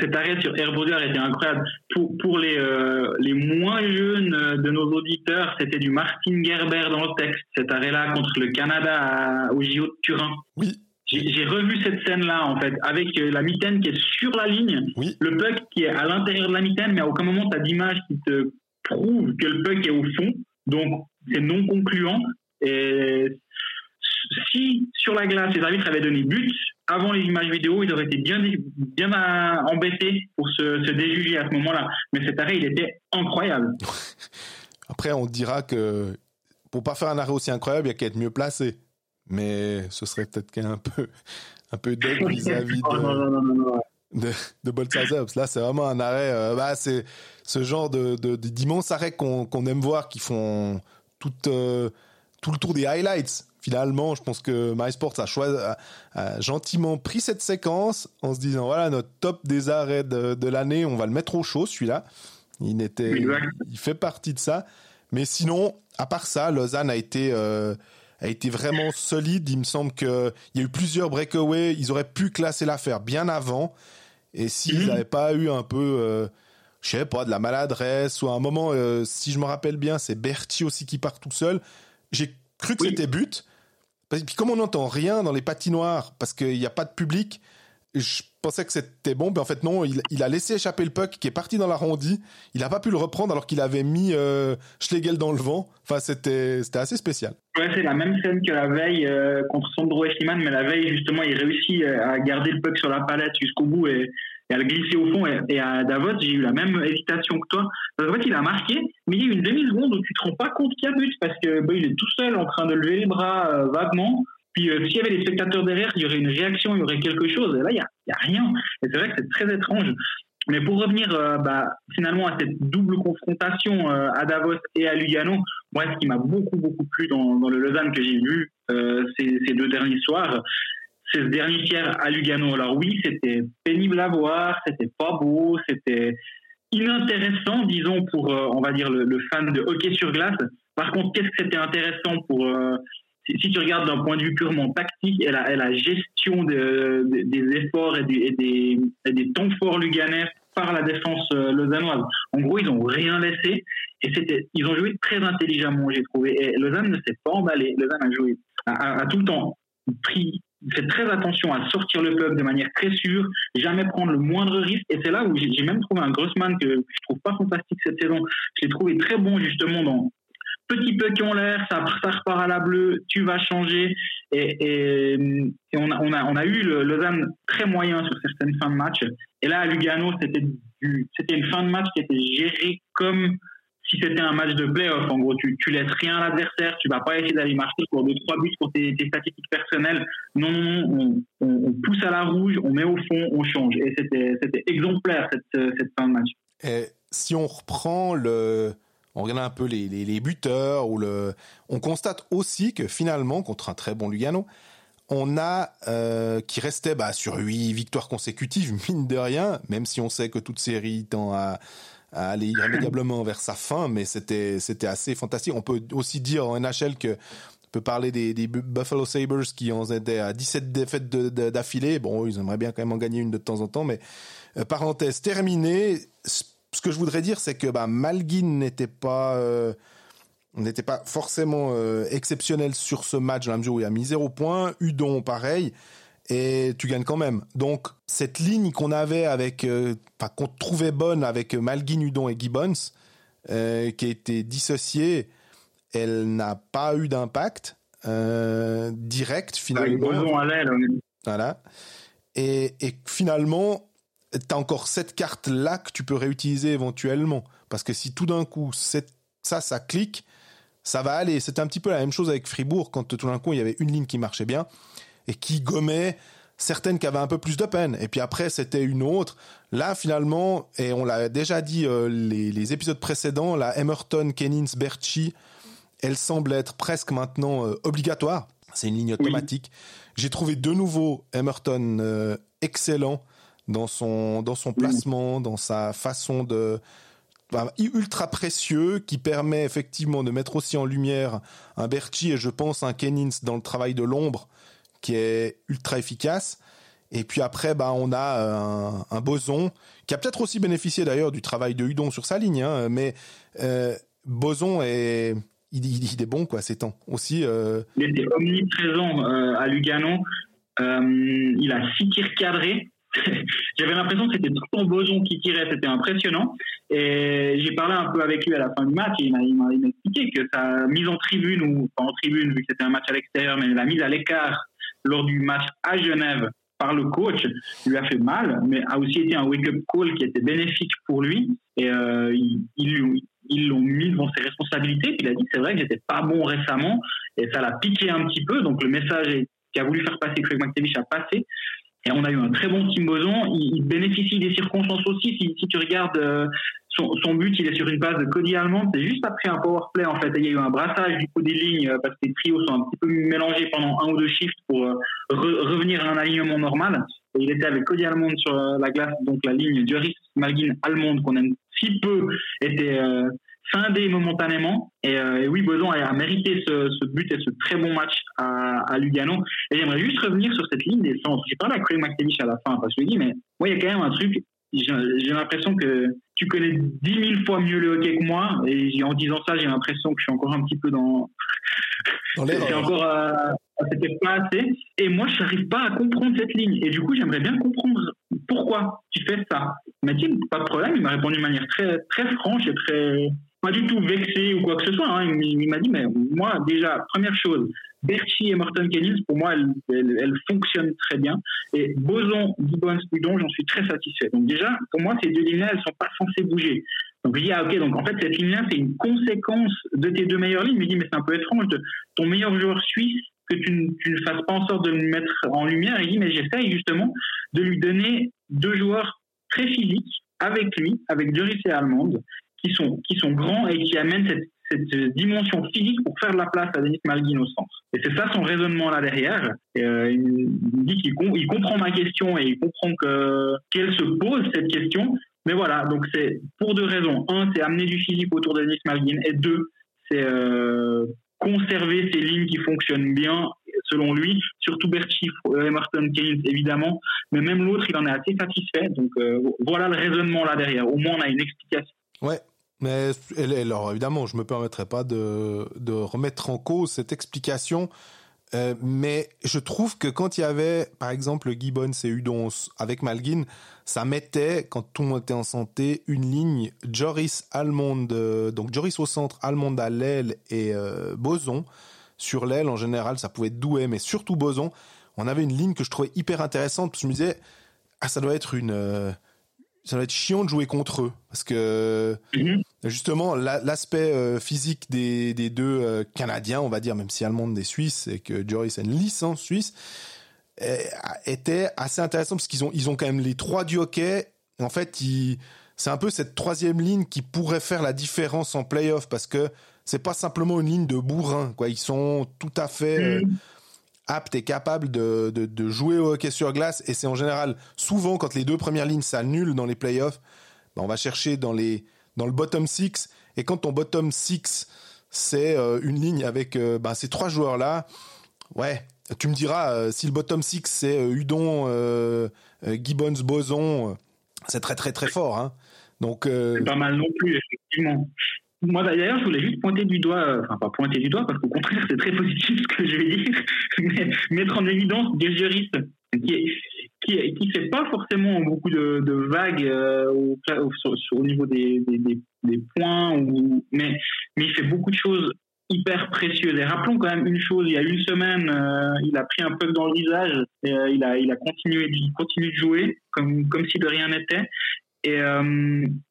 S3: Cet arrêt sur Herburger était incroyable. Pour, pour les, euh, les moins jeunes euh, de nos auditeurs, c'était du Martin Gerber dans le texte, cet arrêt-là contre le Canada à- au JO de Turin.
S2: Oui,
S3: J'ai j'ai revu cette scène-là, en fait, avec euh, la mitaine qui est sur la ligne,
S2: oui.
S3: le puck qui est à l'intérieur de la mitaine, mais à aucun moment tu as d'image qui te prouve que le puck est au fond. Donc, c'est non concluant. Et si sur la glace, les arbitres avaient donné but avant les images vidéo, ils auraient été bien, bien embêtés pour se, se déjuger à ce moment-là. Mais cet arrêt, il était incroyable. [laughs]
S2: Après, on dira que pour pas faire un arrêt aussi incroyable, il y a qu'à être mieux placé. Mais ce serait peut-être qu'un peu, [laughs] un peu dead [laughs] vis-à-vis
S3: Oh,
S2: de,
S3: non, non, non, non.
S2: de, de Là, c'est vraiment un arrêt. euh, bah, c'est ce genre de, de, de- d'immenses arrêts qu'on, qu'on aime voir, qui font tout, euh, tout le tour des highlights. Finalement, je pense que MySports a, choisi, a, a gentiment pris cette séquence en se disant voilà, notre top des arrêts de, de l'année, on va le mettre au chaud, celui-là. Il, n'était, il fait partie de ça. Mais sinon, à part ça, Lausanne a été, euh, a été vraiment solide. Il me semble qu'il y a eu plusieurs breakaways. Ils auraient pu classer l'affaire bien avant. Et s'ils
S3: Mhm.
S2: n'avaient pas eu un peu, euh, je sais pas, de la maladresse ou à un moment, euh, si je me rappelle bien, c'est Berti aussi qui part tout seul. J'ai cru que
S3: Oui.
S2: c'était but. Parce- Puis comme on n'entend rien dans les patinoires parce qu'il n'y a pas de public, je pensais que c'était bon. Mais en fait non, il, il a laissé échapper le puck qui est parti dans l'arrondi. Il n'a pas pu le reprendre alors qu'il avait mis euh, Schlegel dans le vent. Enfin, c'était c'était assez spécial.
S3: Ouais, c'est la même scène que la veille euh, contre Sandro Eschliman, mais la veille, justement, il réussit euh, à garder le puck sur la palette jusqu'au bout et, et à le glisser au fond. Et, à Davos, j'ai eu la même hésitation que toi. En fait, il a marqué, mais il y a une demi-seconde où tu te rends pas compte qu'il y a but parce que il est tout seul en train de lever les bras euh, vaguement. Puis euh, s'il y avait des spectateurs derrière, il y aurait une réaction, il y aurait quelque chose. Et là, il y a, rien. Et c'est vrai que c'est très étrange. Mais pour revenir euh, bah, finalement à cette double confrontation euh, à Davos et à Lugano, moi, ce qui m'a beaucoup, beaucoup plu dans, le Lausanne que j'ai vu euh, ces, ces deux derniers soirs, c'est ce dernier tiers à Lugano. Alors oui, c'était pénible à voir, c'était pas beau, c'était inintéressant, disons, pour, euh, on va dire, le, fan de hockey sur glace. Par contre, qu'est-ce que c'était intéressant pour... euh, si, tu regardes d'un point de vue purement tactique et la, et la gestion de- de- des efforts et des, des, temps forts luganais par la défense euh, lausannoise. En gros, ils n'ont rien laissé et ils ont joué très intelligemment, j'ai trouvé. Et Lausanne ne s'est pas emballé. Lausanne a joué, a, a- a tout le temps pris, fait très attention à sortir le peuple de manière très sûre, jamais prendre le moindre risque. Et c'est là où j'ai même trouvé un Grossman que, je trouve pas fantastique cette saison. Je l'ai trouvé très bon justement dans petit peu qui ont l'air, ça, repart à la bleue, tu vas changer. Et, on, a, eu le Lausanne très moyen sur certaines fins de match. Et là, à Lugano, c'était une fin de match qui était gérée comme si c'était un match de playoff. En gros, tu, laisses rien à l'adversaire, tu vas pas essayer d'aller marquer pour deux, trois buts pour tes, statistiques personnelles. Non, non, non, on, pousse à la rouge, on met au fond, on change. Et c'était exemplaire cette, cette fin de match.
S2: Et si on reprend le, on regarde un peu les buteurs ou le, on constate aussi que finalement contre un très bon Lugano, on a euh, qui restait bah, sur huit victoires consécutives [laughs] mine de rien, même si on sait que toute série tend à, à aller irrémédiablement vers sa fin, mais c'était c'était assez fantastique. On peut aussi dire en NHL que on peut parler des, Buffalo Sabres qui en étaient à 17 défaites d'affilée. Bon, ils aimeraient bien quand même en gagner une de temps en temps, mais euh, parenthèse terminée. Ce que je voudrais dire, c'est que bah, Malguin n'était pas euh, n'était pas forcément euh, exceptionnel sur ce match dans la mesure où il a mis zéro point. Udon, pareil. Et tu gagnes quand même. Donc, cette ligne qu'on avait avec, euh, enfin, qu'on trouvait bonne avec Malguin, Udon et Gibbons, euh, qui a été dissociée, elle n'a pas eu d'impact euh, direct finalement.
S3: Boson à l'aile,
S2: Voilà. Et, et finalement, tu as encore cette carte-là que tu peux réutiliser éventuellement. Parce que si tout d'un coup, cette- ça, ça clique, ça va aller. C'était un petit peu la même chose avec Fribourg quand tout d'un coup il y avait une ligne qui marchait bien et qui gommait certaines qui avaient un peu plus de peine. Et puis après, c'était une autre. Là, finalement, et on l'a déjà dit euh, les, épisodes précédents, la Emerton, Kennings, Berchi, elle semble être presque maintenant euh, obligatoire. C'est une ligne automatique. J'ai trouvé de nouveau Emerton euh, excellent dans son dans son placement, dans sa façon de ultra précieux qui permet effectivement de mettre aussi en lumière un Berchi et je pense un Kennings dans le travail de l'ombre qui est ultra efficace. Et puis après, bah, on a euh, un, Boson qui a peut-être aussi bénéficié d'ailleurs du travail de Hudon sur sa ligne, hein, mais euh, Boson est il, il, est bon quoi ces temps aussi. Euh...
S3: Il était omniprésent à Lugano. il a six tirs cadrés. [laughs] J'avais l'impression que c'était tout temps Boson qui tirait, c'était impressionnant. Et j'ai parlé un peu avec lui à la fin du match et il m'a expliqué que sa mise en tribune, ou pas en tribune vu que c'était un match à l'extérieur, mais la mise à l'écart lors du match à Genève par le coach lui a fait mal, mais a aussi été un wake-up call qui était bénéfique pour lui. Et euh, ils l'ont mis devant ses responsabilités. Il a dit c'est vrai que j'étais pas bon récemment et ça l'a piqué un petit peu. Donc le message qu'il a voulu faire passer Craig McTavish a passé. On a eu un très bon Tim Boson. Il, bénéficie des circonstances aussi. Si, tu regardes euh, son, but, il est sur une base de Cody Allemand. C'est juste après un power play, en fait. il y a eu un brassage du coup des lignes euh, parce que les trios sont un petit peu mélangés pendant un ou deux shifts pour euh, revenir à un alignement normal. Il était avec Cody Allemand sur la glace, donc la ligne Duris Malguin Almond qu'on aime si peu était scindé momentanément. Et, oui, Boson a, mérité ce, but et ce très bon match à, Lugano. Et j'aimerais juste revenir sur cette ligne des centres. J'ai parlé à Craig McTavish à la fin parce que je lui ai dit, mais moi, il y a quand même un truc j'ai l'impression que tu connais dix mille fois mieux le hockey que moi. Et en disant ça, j'ai l'impression que je suis encore un petit peu dans. dans [laughs] c'est encore cette pas assez. Et moi, je n'arrive pas à comprendre cette ligne. Et du coup, j'aimerais bien comprendre pourquoi tu fais ça. Il m'a dit pas de problème. Il m'a répondu de manière très très franche et très pas du tout vexé ou quoi que ce soit. Hein. Il, m'a dit mais moi déjà première chose, Berchi et Morton Kennings, pour moi, elles, elles, fonctionnent très bien. Et Boson, Gibbons, Udon, j'en suis très satisfait. Donc déjà, pour moi, ces deux lignes-là, elles sont pas censées bouger. Donc je dis, ah ok, donc en fait, cette ligne-là, c'est une conséquence de tes deux meilleures lignes. Il me dit, mais c'est un peu étrange, ton meilleur joueur suisse, que tu, ne fasses pas en sorte de le mettre en lumière. Il dit, mais j'essaye justement de lui donner deux joueurs très physiques avec lui, avec Duris et Allemande, qui sont, qui sont grands et qui amènent cette cette dimension physique pour faire de la place à Denis Malguin au centre. Et c'est ça son raisonnement là derrière. Euh, il dit qu'il il comprend ma question et il comprend que qu'elle se pose cette question. Mais voilà, donc c'est pour deux raisons. Un, c'est amener du physique autour de Denis Malguin. Et deux, c'est euh, conserver ces lignes qui fonctionnent bien selon lui, surtout Berchi, Emerson Keynes évidemment, mais même l'autre il en est assez satisfait. Donc euh, voilà le raisonnement là derrière. Au moins on a une explication.
S2: Ouais, mais alors évidemment, je me permettrai pas de, de remettre en cause cette explication, euh, mais je trouve que quand il y avait, par exemple, Gibbons et Udons avec Malguin, ça mettait, quand tout le monde était en santé, une ligne Joris Almond, donc Joris au centre, Almond à l'aile et euh, Boson. Sur l'aile, en général, ça pouvait être Douai, mais surtout Boson. On avait une ligne que je trouvais hyper intéressante. je me disais, ah, ça doit être une... Ça va être chiant de jouer contre eux parce que mhm. justement l'aspect euh, physique des, des deux euh, Canadiens, on va dire, même si Allemande des Suisses et que Joris a une licence suisse, euh, était assez intéressant parce qu'ils ont ils ont quand même les trois du hockey. En fait, c'est un peu cette troisième ligne qui pourrait faire la différence en playoff parce que c'est pas simplement une ligne de bourrin quoi. Ils sont tout à fait mhm apte et capable de, de, jouer au hockey sur glace. Et c'est en général, souvent, quand les deux premières lignes s'annulent dans les playoffs, ben on va chercher dans, les, dans le bottom six. Et quand ton bottom six, c'est euh, une ligne avec euh, ben, ces trois joueurs-là, ouais, tu me diras, euh, si le bottom six, c'est Udon, Gibbons, Boson, c'est très très très fort. Hein. Donc,
S3: c'est pas mal non plus, effectivement. Moi d'ailleurs, je voulais juste pointer du doigt, euh, enfin pas pointer du doigt parce qu'au contraire c'est très positif [laughs] ce que je vais dire, mais mettre en évidence des juristes qui qui qui fait pas forcément beaucoup de, de vagues euh, au, au, niveau des, des, des, points ou mais mais il fait beaucoup de choses hyper précieuses. Et rappelons quand même une chose il y a une semaine euh, il a pris un peu dans le visage il a il a continué il continue de jouer comme comme si de rien n'était. Et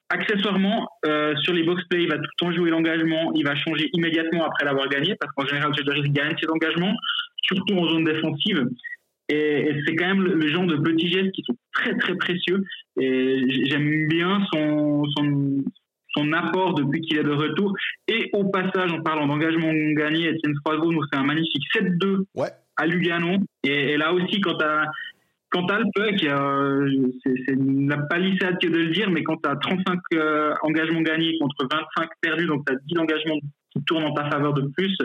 S3: accessoirement, euh, sur les box-play, il va tout le temps jouer l'engagement, il va changer immédiatement après l'avoir gagné, parce qu'en général, Jaldaris gagne ses engagements, surtout en zone défensive. Et, c'est quand même le, genre de petits gestes qui sont très très précieux. Et j'aime bien son, son, son apport depuis qu'il est de retour. Et au passage, en parlant d'engagement gagné, Etienne Froiseau nous fait un magnifique 7-2 à Lugano. Et, là aussi, quand tu as quand le puck, c'est la palissade que de le dire, mais quand tu as 35 engagements gagnés contre 25 perdus, donc tu as 10 engagements qui tournent en ta faveur de plus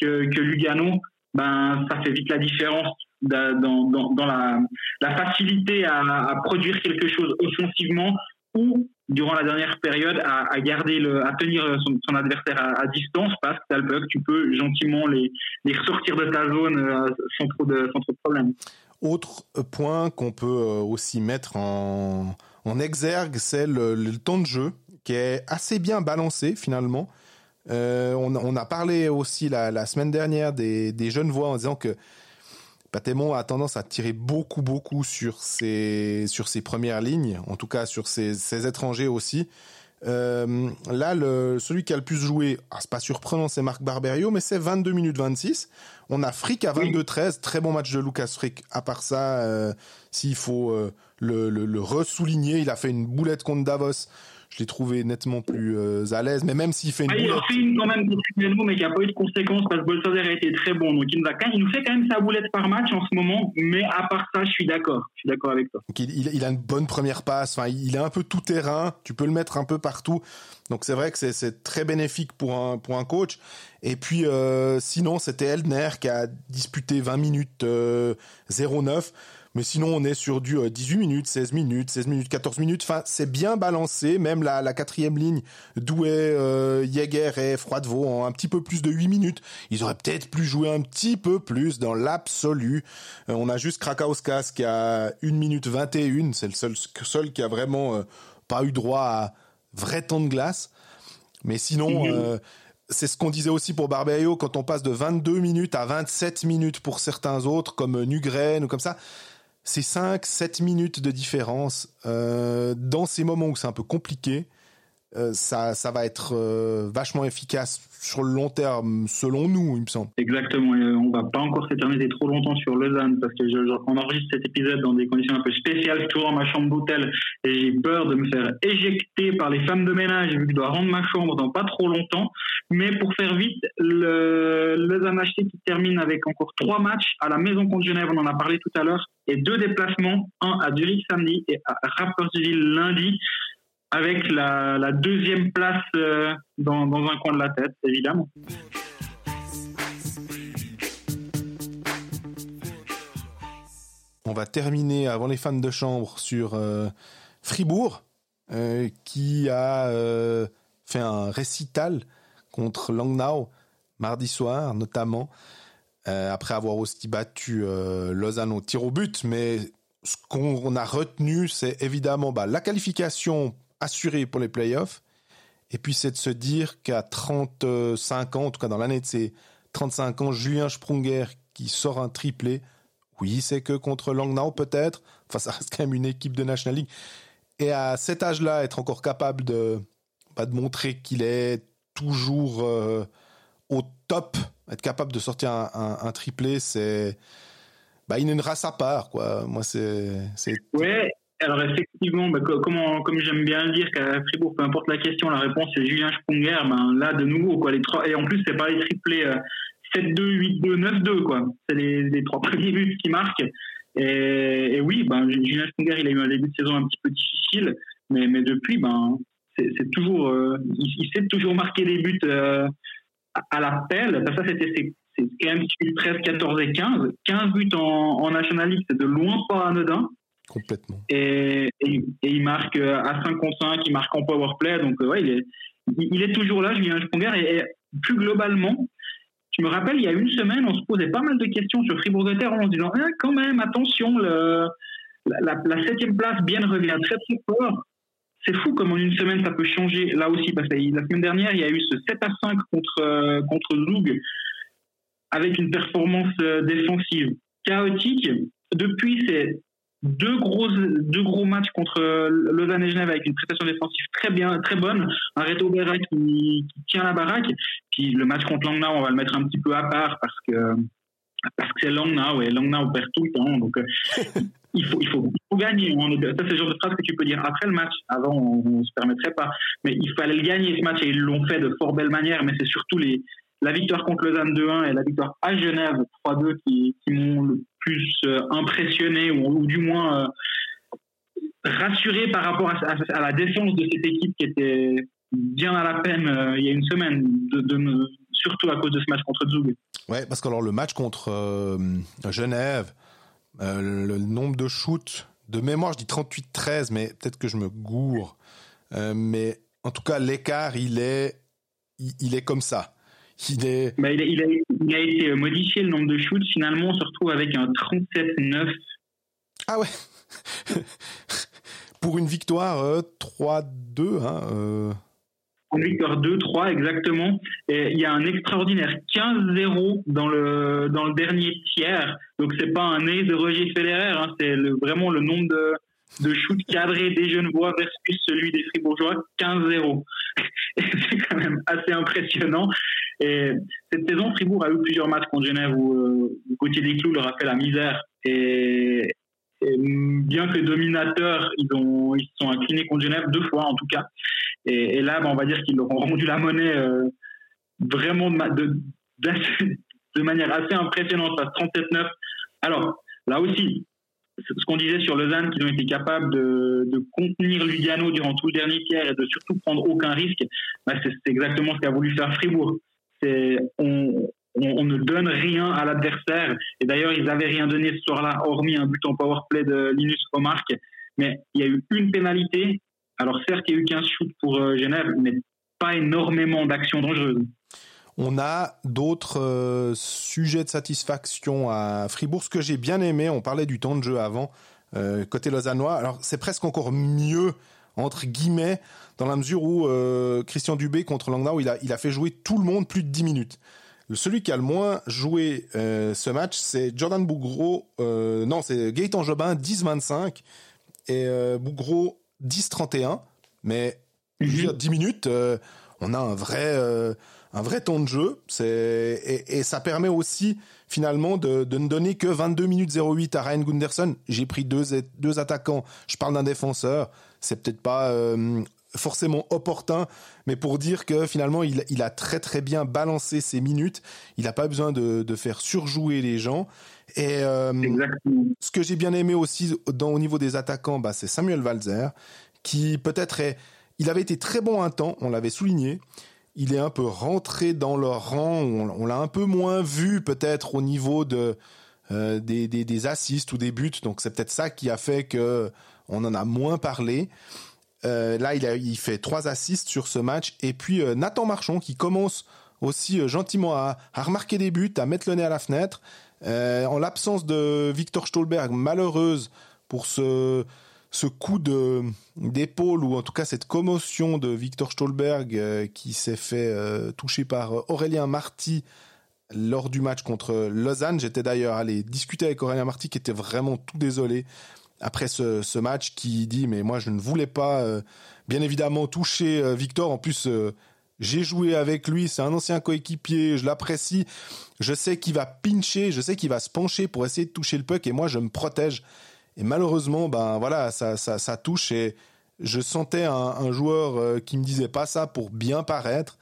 S3: que, que Lugano, ben, ça fait vite la différence dans, dans, la, la, facilité à, à, produire quelque chose offensivement ou durant la dernière période à, à garder le, à tenir son, adversaire à, distance parce que tu le tu peux gentiment les, les ressortir de ta zone euh, sans, trop de, sans trop de problème.
S2: Autre point qu'on peut euh, aussi mettre en, exergue, c'est le, temps de jeu qui est assez bien balancé finalement. Euh, on, a parlé aussi la, semaine dernière des, jeunes voix en disant que Patémon a tendance à tirer beaucoup, beaucoup sur ses, sur ses premières lignes, en tout cas sur ses étrangers aussi. Euh, là, le, celui qui a le plus joué, ah, c'est pas surprenant, c'est Marc Barberio, mais c'est 22 minutes 26. On a Frick à 22-13, très bon match de Lucas Frick. À part ça, euh, s'il faut euh, le, le, le ressouligner, il a fait une boulette contre Davos je l'ai trouvé nettement plus euh, à l'aise. Mais même s'il fait une
S3: ah,
S2: Il
S3: a fait une quand même contre mais qui n'a pas eu de conséquences parce que Bolsader a été très bon. Donc il nous, a, il nous fait quand même sa boulette par match en ce moment. Mais à part ça, je suis d'accord. Je suis d'accord avec toi.
S2: il, il, a une bonne première passe. Enfin, il est un peu tout terrain. Tu peux le mettre un peu partout. Donc c'est vrai que c'est très bénéfique pour un, pour un coach. Et puis euh, sinon, c'était Eldner qui a disputé 20 minutes euh, 0-9. Mais sinon, on est sur du 18 euh, minutes, 16 minutes, 16 minutes, 14 minutes. Enfin, c'est bien balancé. Même la, la quatrième ligne, Douai, euh, Jäger et Froidevaux en un petit peu plus de 8 minutes. Ils auraient peut-être pu jouer un petit peu plus dans l'absolu. Euh, on a juste Krakauskas qui a 1 minute 21. C'est le seul, seul qui a vraiment euh, pas eu droit à vrai temps de glace. Mais sinon... Mhm. c'est ce qu'on disait aussi pour Barberio quand on passe de 22 minutes à 27 minutes pour certains autres comme Nugren ou comme ça ces 5-7 minutes de différence, euh, dans ces moments où c'est un peu compliqué, euh, ça, va être euh, vachement efficace sur le long terme, selon nous, il me semble.
S3: Exactement. on va pas encore s'éterniser trop longtemps sur Lausanne parce que enregistre cet épisode dans des conditions un peu spéciales, toujours dans ma chambre d'hôtel, et j'ai peur de me faire éjecter par les femmes de ménage vu que je dois rendre ma chambre dans pas trop longtemps. Mais pour faire vite, le Lausanne HT qui termine avec encore trois matchs à la maison contre Genève, on en a parlé tout à l'heure, et deux déplacements, un à Zurich samedi et à Rapperswil lundi avec la, deuxième place euh, dans, un coin de la tête, évidemment.
S2: On va terminer avant les fans de chambre sur euh, Fribourg, euh, qui a fait un récital contre Langnau mardi soir, notamment, après avoir aussi battu Lausanne au tir au but. Mais ce qu'on a retenu, c'est évidemment bah, la qualification assuré pour les playoffs. Et puis c'est de se dire qu'à 35 ans, en tout cas dans l'année de ses 35 ans, Julien Sprunger qui sort un triplé, oui, c'est que contre Langnau peut-être, enfin ça reste quand même une équipe de National League. Et à cet âge-là, être encore capable de, pas de montrer qu'il est toujours euh, au top, être capable de sortir un, triplé, c'est bah, une race à part, quoi. Moi, c'est.
S3: Alors effectivement, bah, comme, comme j'aime bien le dire, qu'à Fribourg, peu importe la question, la réponse est Julien Sprunger. Ben, là, de nouveau, les trois, et en plus, c'est pas les triplés 7-2, 8-2, 9-2, quoi. C'est les, trois premiers buts qui marquent. Et, oui, ben, Julien Sprunger, il a eu un début de saison un petit peu difficile, mais, mais depuis, ben, c'est toujours, euh, il, sait toujours marquer des buts euh, à, l'appel. Ben, ça, c'était c'est quand même 13, 14 et 15. 15 buts en, en National League, c'est de loin pas anodin.
S2: Complètement.
S3: Et, il marque euh, à 5 contre 5, il marque en power play. Donc, euh, ouais, il est, il est toujours là, Julien Sprunger. Et, et, plus globalement, je me rappelle, il y a une semaine, on se posait pas mal de questions sur Fribourg de Terre en se disant, eh, quand même, attention, la, la, septième place, bien revient très très fort. C'est fou comme en une semaine ça peut changer là aussi, parce que la semaine dernière, il y a eu ce 7 à 5 contre, euh, contre avec une performance défensive chaotique. Depuis, c'est deux gros, deux gros matchs contre Lausanne et Genève avec une prestation défensive très bien, très bonne. Un Reto Berra qui, tient la baraque. Puis le match contre Langnau, on va le mettre un petit peu à part parce que parce que c'est Langnau et Langnau perd tout le temps. Donc [laughs] il faut, il faut, gagner. Ça, c'est le genre de phrase que tu peux dire après le match. Avant, on ne se permettrait pas. Mais il fallait le gagner ce match et ils l'ont fait de fort belle manière. Mais c'est surtout les, la victoire contre Lausanne 2-1 et la victoire à Genève 3-2 qui, m'ont plus euh, impressionné ou, du moins euh, rassuré par rapport à, la défense de cette équipe qui était bien à la peine euh, il y a une semaine, de, surtout à cause de ce match contre Zug.
S2: Ouais, parce que alors le match contre Genève, le nombre de shoots, de mémoire, je dis 38-13, mais peut-être que je me gourre. mais en tout cas, l'écart, il est, il, est comme ça.
S3: Il, est... Bah, il, a, il, a, été modifié le nombre de shoots. Finalement, on se retrouve avec un 37-9.
S2: Ah ouais [laughs] Pour une victoire 3-2. Euh, hein, euh...
S3: Une victoire 2-3, exactement. Et il y a un extraordinaire 15-0 dans le, dans le dernier tiers. Donc, c'est pas un nez de Roger Federer. Hein, c'est vraiment le nombre de, de shoot cadré des Genevois versus celui des Fribourgeois, 15-0. [laughs] c'est quand même assez impressionnant. Et cette saison, Fribourg a eu plusieurs matchs contre Genève où euh, Gauthier Desclous leur a fait la misère. Et, bien que dominateurs, ils, ont, ils sont inclinés contre Genève deux fois en tout cas. Et, là, ben, on va dire qu'ils leur ont rendu la monnaie euh, vraiment de, [laughs] de, manière assez impressionnante, à 37-9. Alors, là aussi, ce qu'on disait sur Lausanne, qu'ils ont été capables de, contenir Lugano durant tout le dernier tiers et de surtout prendre aucun risque, bah, c'est exactement ce qu'a voulu faire Fribourg. On, on, ne donne rien à l'adversaire. Et d'ailleurs, ils n'avaient rien donné ce soir-là, hormis un but en powerplay de Linus Omark. Mais il y a eu une pénalité. Alors certes, il y a eu 15 shoots pour euh, Genève, mais pas énormément d'actions dangereuses.
S2: On a d'autres euh, sujets de satisfaction à Fribourg. Ce que j'ai bien aimé, on parlait du temps de jeu avant, euh, côté lausannois. Alors c'est presque encore mieux entre guillemets dans la mesure où euh, Christian Dubé contre Langnau, il a, il a fait jouer tout le monde plus de 10 minutes. Celui qui a le moins joué ce match, c'est Jordan Bougro. non, c'est Gaëtan Jobin, 10-25 et Bougro 10-31. Mais 10 mhm. minutes, on a un vrai un vrai temps de jeu. C'est et, ça permet aussi finalement de, de, ne donner que 22 minutes 08 à Ryan Gunderson. J'ai pris deux deux attaquants. Je parle d'un défenseur. C'est peut-être pas euh, forcément opportun, mais pour dire que finalement il, il, a très très bien balancé ses minutes. Il n'a pas besoin de, de, faire surjouer les gens. Et euh, ce que j'ai bien aimé aussi dans, au niveau des attaquants, bah, c'est Samuel Walzer, qui peut-être est, il avait été très bon un temps, on l'avait souligné, il est un peu rentré dans leur rang. On, l'a un peu moins vu peut-être au niveau euh, des, des, assists ou des buts. Donc c'est peut-être ça qui a fait que on en a moins parlé. Euh, là, il, a, fait trois assists sur ce match. Et puis euh, Nathan Marchand qui commence aussi gentiment à, à, remarquer des buts, à mettre le nez à la fenêtre. en l'absence de Victor Stolberg, malheureuse pour ce ce coup de d'épaule ou en tout cas cette commotion de Victor Stolberg euh, qui s'est fait euh, toucher par euh, Aurélien Marty lors du match contre Lausanne. J'étais d'ailleurs allé discuter avec Aurélien Marty qui était vraiment tout désolé après ce, ce match qui dit mais moi je ne voulais pas bien évidemment toucher Victor en plus j'ai joué avec lui, c'est un ancien coéquipier, je l'apprécie. Je sais qu'il va pincher, je sais qu'il va se pencher pour essayer de toucher le puck et moi je me protège. Et malheureusement, ben voilà, ça, ça, touche et je sentais un, un, joueur euh, qui me disait pas ça pour bien paraître,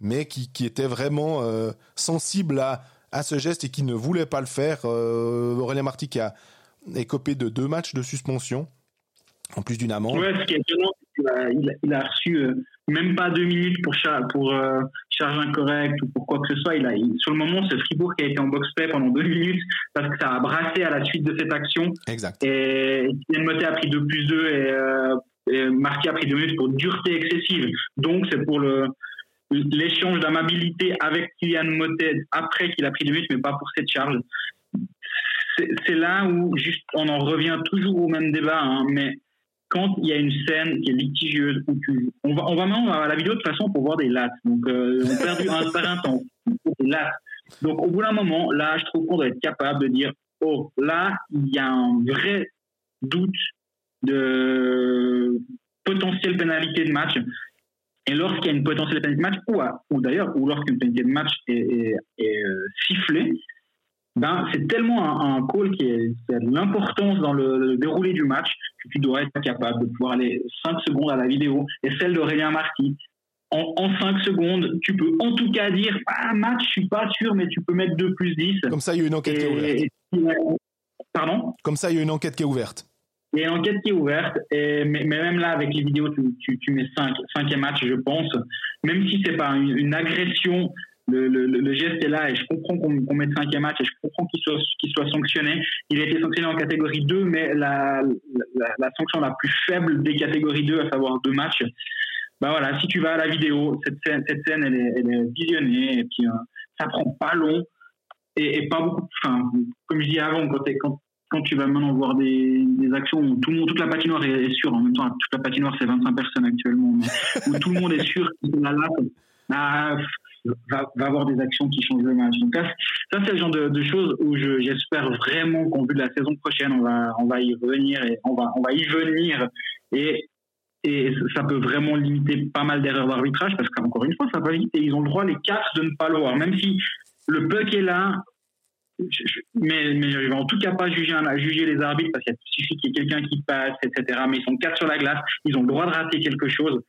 S2: mais qui, qui était vraiment euh, sensible à, à ce geste et qui ne voulait pas le faire. Euh, Aurélien Marty qui a écopé de deux matchs de suspension, en plus d'une amende.
S3: Ouais, ce qui est étonnant, il a, il a reçu euh, même pas deux minutes pour, pour euh, charge incorrecte ou pour quoi que ce soit. Il a, sur le moment, c'est Fribourg qui a été en box-play pendant deux minutes parce que ça a brassé à la suite de cette action.
S2: Exact.
S3: Et Kylian Motet a pris 2 plus 2 et, euh, et Marquis a pris deux minutes pour dureté excessive. Donc, c'est pour le l'échange d'amabilité avec Kylian Motet après qu'il a pris deux minutes, mais pas pour cette charge. C'est là où juste on en revient toujours au même débat, hein, mais quand il y a une scène qui est litigieuse, on va, on va maintenant à la vidéo de toute façon pour voir des lattes. Donc, euh, on perd un par un temps. Des lattes. Donc, au bout d'un moment, là, je trouve qu'on doit être capable de dire, oh, là, il y a un vrai, doute de potentielle pénalité de match, et lorsqu'il y a une potentielle pénalité de match, ou, d'ailleurs, ou lorsqu'une pénalité de match est, euh, sifflée, ben, c'est tellement un, call qui, a de l'importance dans le, déroulé du match tu dois être capable de pouvoir aller 5 secondes à la vidéo. Et celle d'Aurélien Marty, en, en 5 secondes, tu peux en tout cas dire ah, match, je suis pas sûr, mais tu peux mettre 2 plus 10.
S2: Comme ça, il y a une enquête qui est ouverte.
S3: pardon?
S2: Comme ça, il y a une enquête qui est ouverte.
S3: Il y a une enquête qui est ouverte, et, mais, même là, avec les vidéos, tu, tu, mets 5 cinq, match, je pense. Même si c'est pas une, agression, le, le, geste est là, et je comprends qu'on mette cinquième match, et je comprends qu'il soit, qu'il soit sanctionné. Il a été sanctionné en catégorie 2, mais la, la, sanction la plus faible des catégories 2, à savoir deux matchs, bah voilà, si tu vas à la vidéo, cette scène, cette scène elle, est, visionnée, et puis euh, ça prend pas long, et, pas beaucoup. Enfin, comme je disais avant, quand, quand quand tu vas maintenant voir des, des actions où tout le monde, toute la patinoire est, sûre, en même temps, toute la patinoire, c'est 25 personnes actuellement, où tout le monde est sûr qu'il la bah, va, avoir des actions qui changent le match. Donc, ça, c'est le genre de, choses où j'espère vraiment qu'en vue de la saison prochaine, on va, on va y revenir et on va, on va y venir. Et, et ça peut vraiment limiter pas mal d'erreurs d'arbitrage parce qu'encore une fois, ça va vite ils ont le droit, les quatre, de ne pas le voir. Même si le puck est là, mais, mais je vais en tout cas pas juger, juger les arbitres parce qu'il suffit qu'il y ait quelqu'un qui passe, etc. Mais ils sont quatre sur la glace, ils ont le droit de rater quelque chose,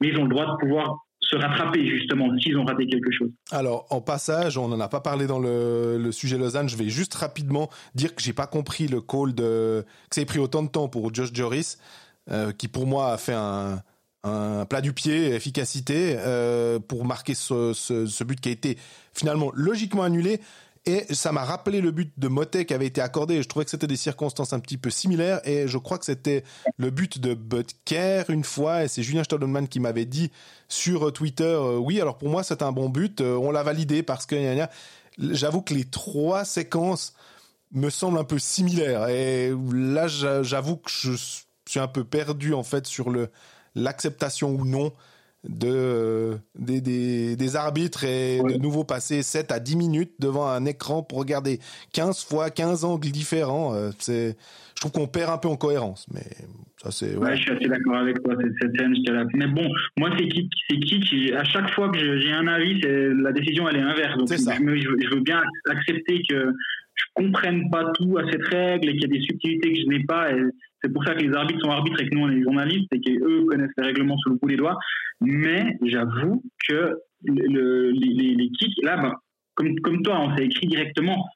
S3: mais ils ont le droit de pouvoir se rattraper justement s'ils ont raté quelque chose.
S2: Alors en passage, on n'en a pas parlé dans le, le, sujet Lausanne. Je vais juste rapidement dire que j'ai pas compris le call de que ça ait pris autant de temps pour Josh Joris, euh, qui pour moi a fait un, plat du pied, efficacité euh, pour marquer ce, but qui a été finalement logiquement annulé. Et ça m'a rappelé le but de Motet qui avait été accordé. Je trouvais que c'était des circonstances un petit peu similaires. Et je crois que c'était le but de Butker une fois. Et c'est Julien Stollenman qui m'avait dit sur Twitter, euh, oui, alors pour moi, c'est un bon but. Euh, on l'a validé parce que j'avoue que les trois séquences me semblent un peu similaires. Et là, j'avoue que je suis un peu perdu, en fait, sur l'acceptation ou non de des, des, des arbitres et de nouveau passer 7 à 10 minutes devant un écran pour regarder 15 fois 15 angles différents euh, c'est je trouve qu'on perd un peu en cohérence mais ça c'est
S3: ouais. je suis assez d'accord avec toi cette scène mais bon moi c'est qui c'est qui qui à chaque fois que j'ai un avis c'est la décision elle est inverse donc ça. Je, je, veux bien accepter que je comprenne pas tout à cette règle et qu'il y a des subtilités que je n'ai pas et c'est pour ça que les arbitres sont arbitres et que nous on est journalistes et qu'eux connaissent les règlements sous le bout des doigts mais j'avoue que le, les, les, kicks, là, ben, comme, toi, on s'est écrit directement,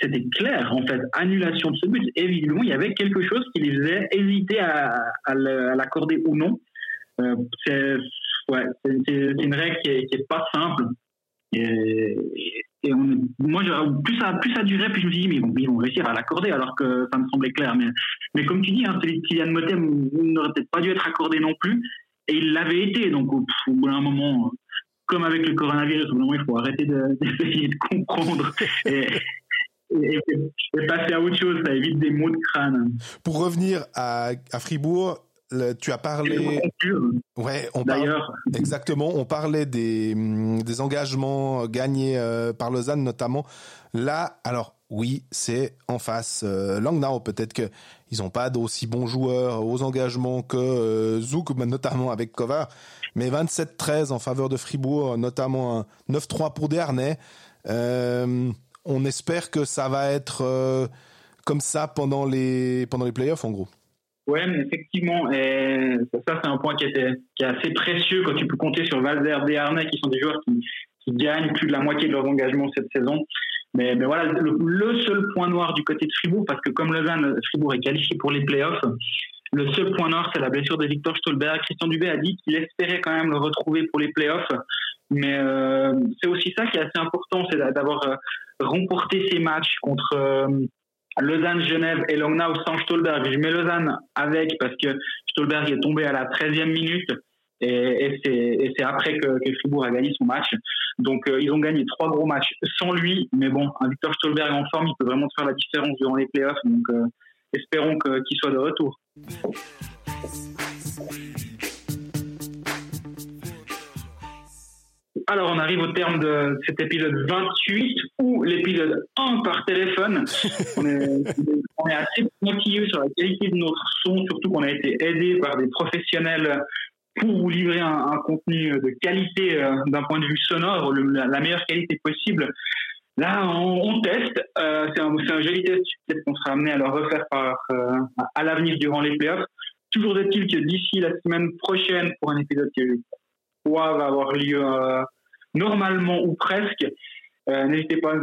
S3: c'était clair, en fait, annulation de ce but. Évidemment, il y avait quelque chose qui les faisait hésiter à, l'accorder ou non. Euh, c'est une règle qui est, qui est pas simple. Et, moi, plus ça, plus ça durait, plus je me suis dit, mais ils vont, ils vont réussir à l'accorder, alors que ça me semblait clair. Mais, mais comme tu dis, hein, Motem n'aurait peut-être pas dû être accordé non plus. Et il l'avait été. Donc, au, bout d'un moment, comme avec le coronavirus, au moment, il faut arrêter [laughs] d'essayer de, comprendre. Et, et, passer à autre chose, ça évite des mots de crâne.
S2: Pour revenir à, à Fribourg, tu as parlé. Ouais, on D'ailleurs. Exactement, on parlait des, des engagements gagnés euh, par Lausanne notamment. Là, alors oui, c'est en face. Euh, Langnau, peut-être que ils n'ont pas d'aussi bons joueurs aux engagements que euh, Zouk, [laughs] notamment avec Kovar. Mais 27-13 en faveur de Fribourg, notamment un 9-3 pour Desharnais. Euh, on espère que ça va être euh, comme ça pendant les, pendant les playoffs, en gros.
S3: Effectivement. Et ça, c'est un point qui, est assez précieux quand tu peux compter sur Valder, Desharnais, qui sont des joueurs qui, gagnent plus de la moitié de leurs engagements cette saison. Mais, mais voilà, le, seul point noir du côté de Fribourg, parce que comme Lausanne, Fribourg est qualifié pour les playoffs, le seul point noir, c'est la blessure de Victor Stolberg. Christian Dubé a dit qu'il espérait quand même le retrouver pour les playoffs. Mais euh, c'est aussi ça qui est assez important, c'est d'avoir euh, remporté ces matchs contre euh, Lausanne, Genève et Langnau sans Stolberg. Je mets Lausanne avec parce que Stolberg est tombé à la 13e minute. Et, c'est après que, que, Fribourg a gagné son match. Donc euh, ils ont gagné trois gros matchs sans lui, mais bon, un Victor Stolberg en forme, il peut vraiment faire la différence durant les playoffs. Donc euh, espérons qu'il soit de retour. Alors on arrive au terme de cet épisode 28 où nous l'épisode 1 par téléphone. on, est, assez motivé sur la qualité de notre son, surtout qu'on a été aidé par des professionnels pour vous livrer un, contenu de qualité euh, d'un point de vue sonore, la, meilleure qualité possible. Là, on, teste. Euh, c'est un, joli test. Peut-être qu'on sera amené à le refaire euh, à l'avenir durant les playoffs. Toujours est-il que d'ici la semaine prochaine, pour un épisode qui va avoir lieu normalement ou presque, n'hésitez pas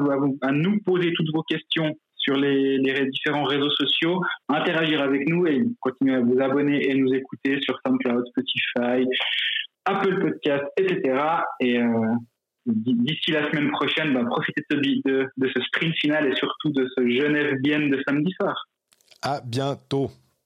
S3: à, nous poser toutes vos questions sur les, différents réseaux sociaux, interagir avec nous et continuer à vous abonner et nous écouter sur SoundCloud, Spotify, Apple Podcast, etc. Et euh, d'ici la semaine prochaine, bah, profitez de, de, ce sprint final et surtout de ce Genève-Bienne de samedi soir.
S2: À bientôt.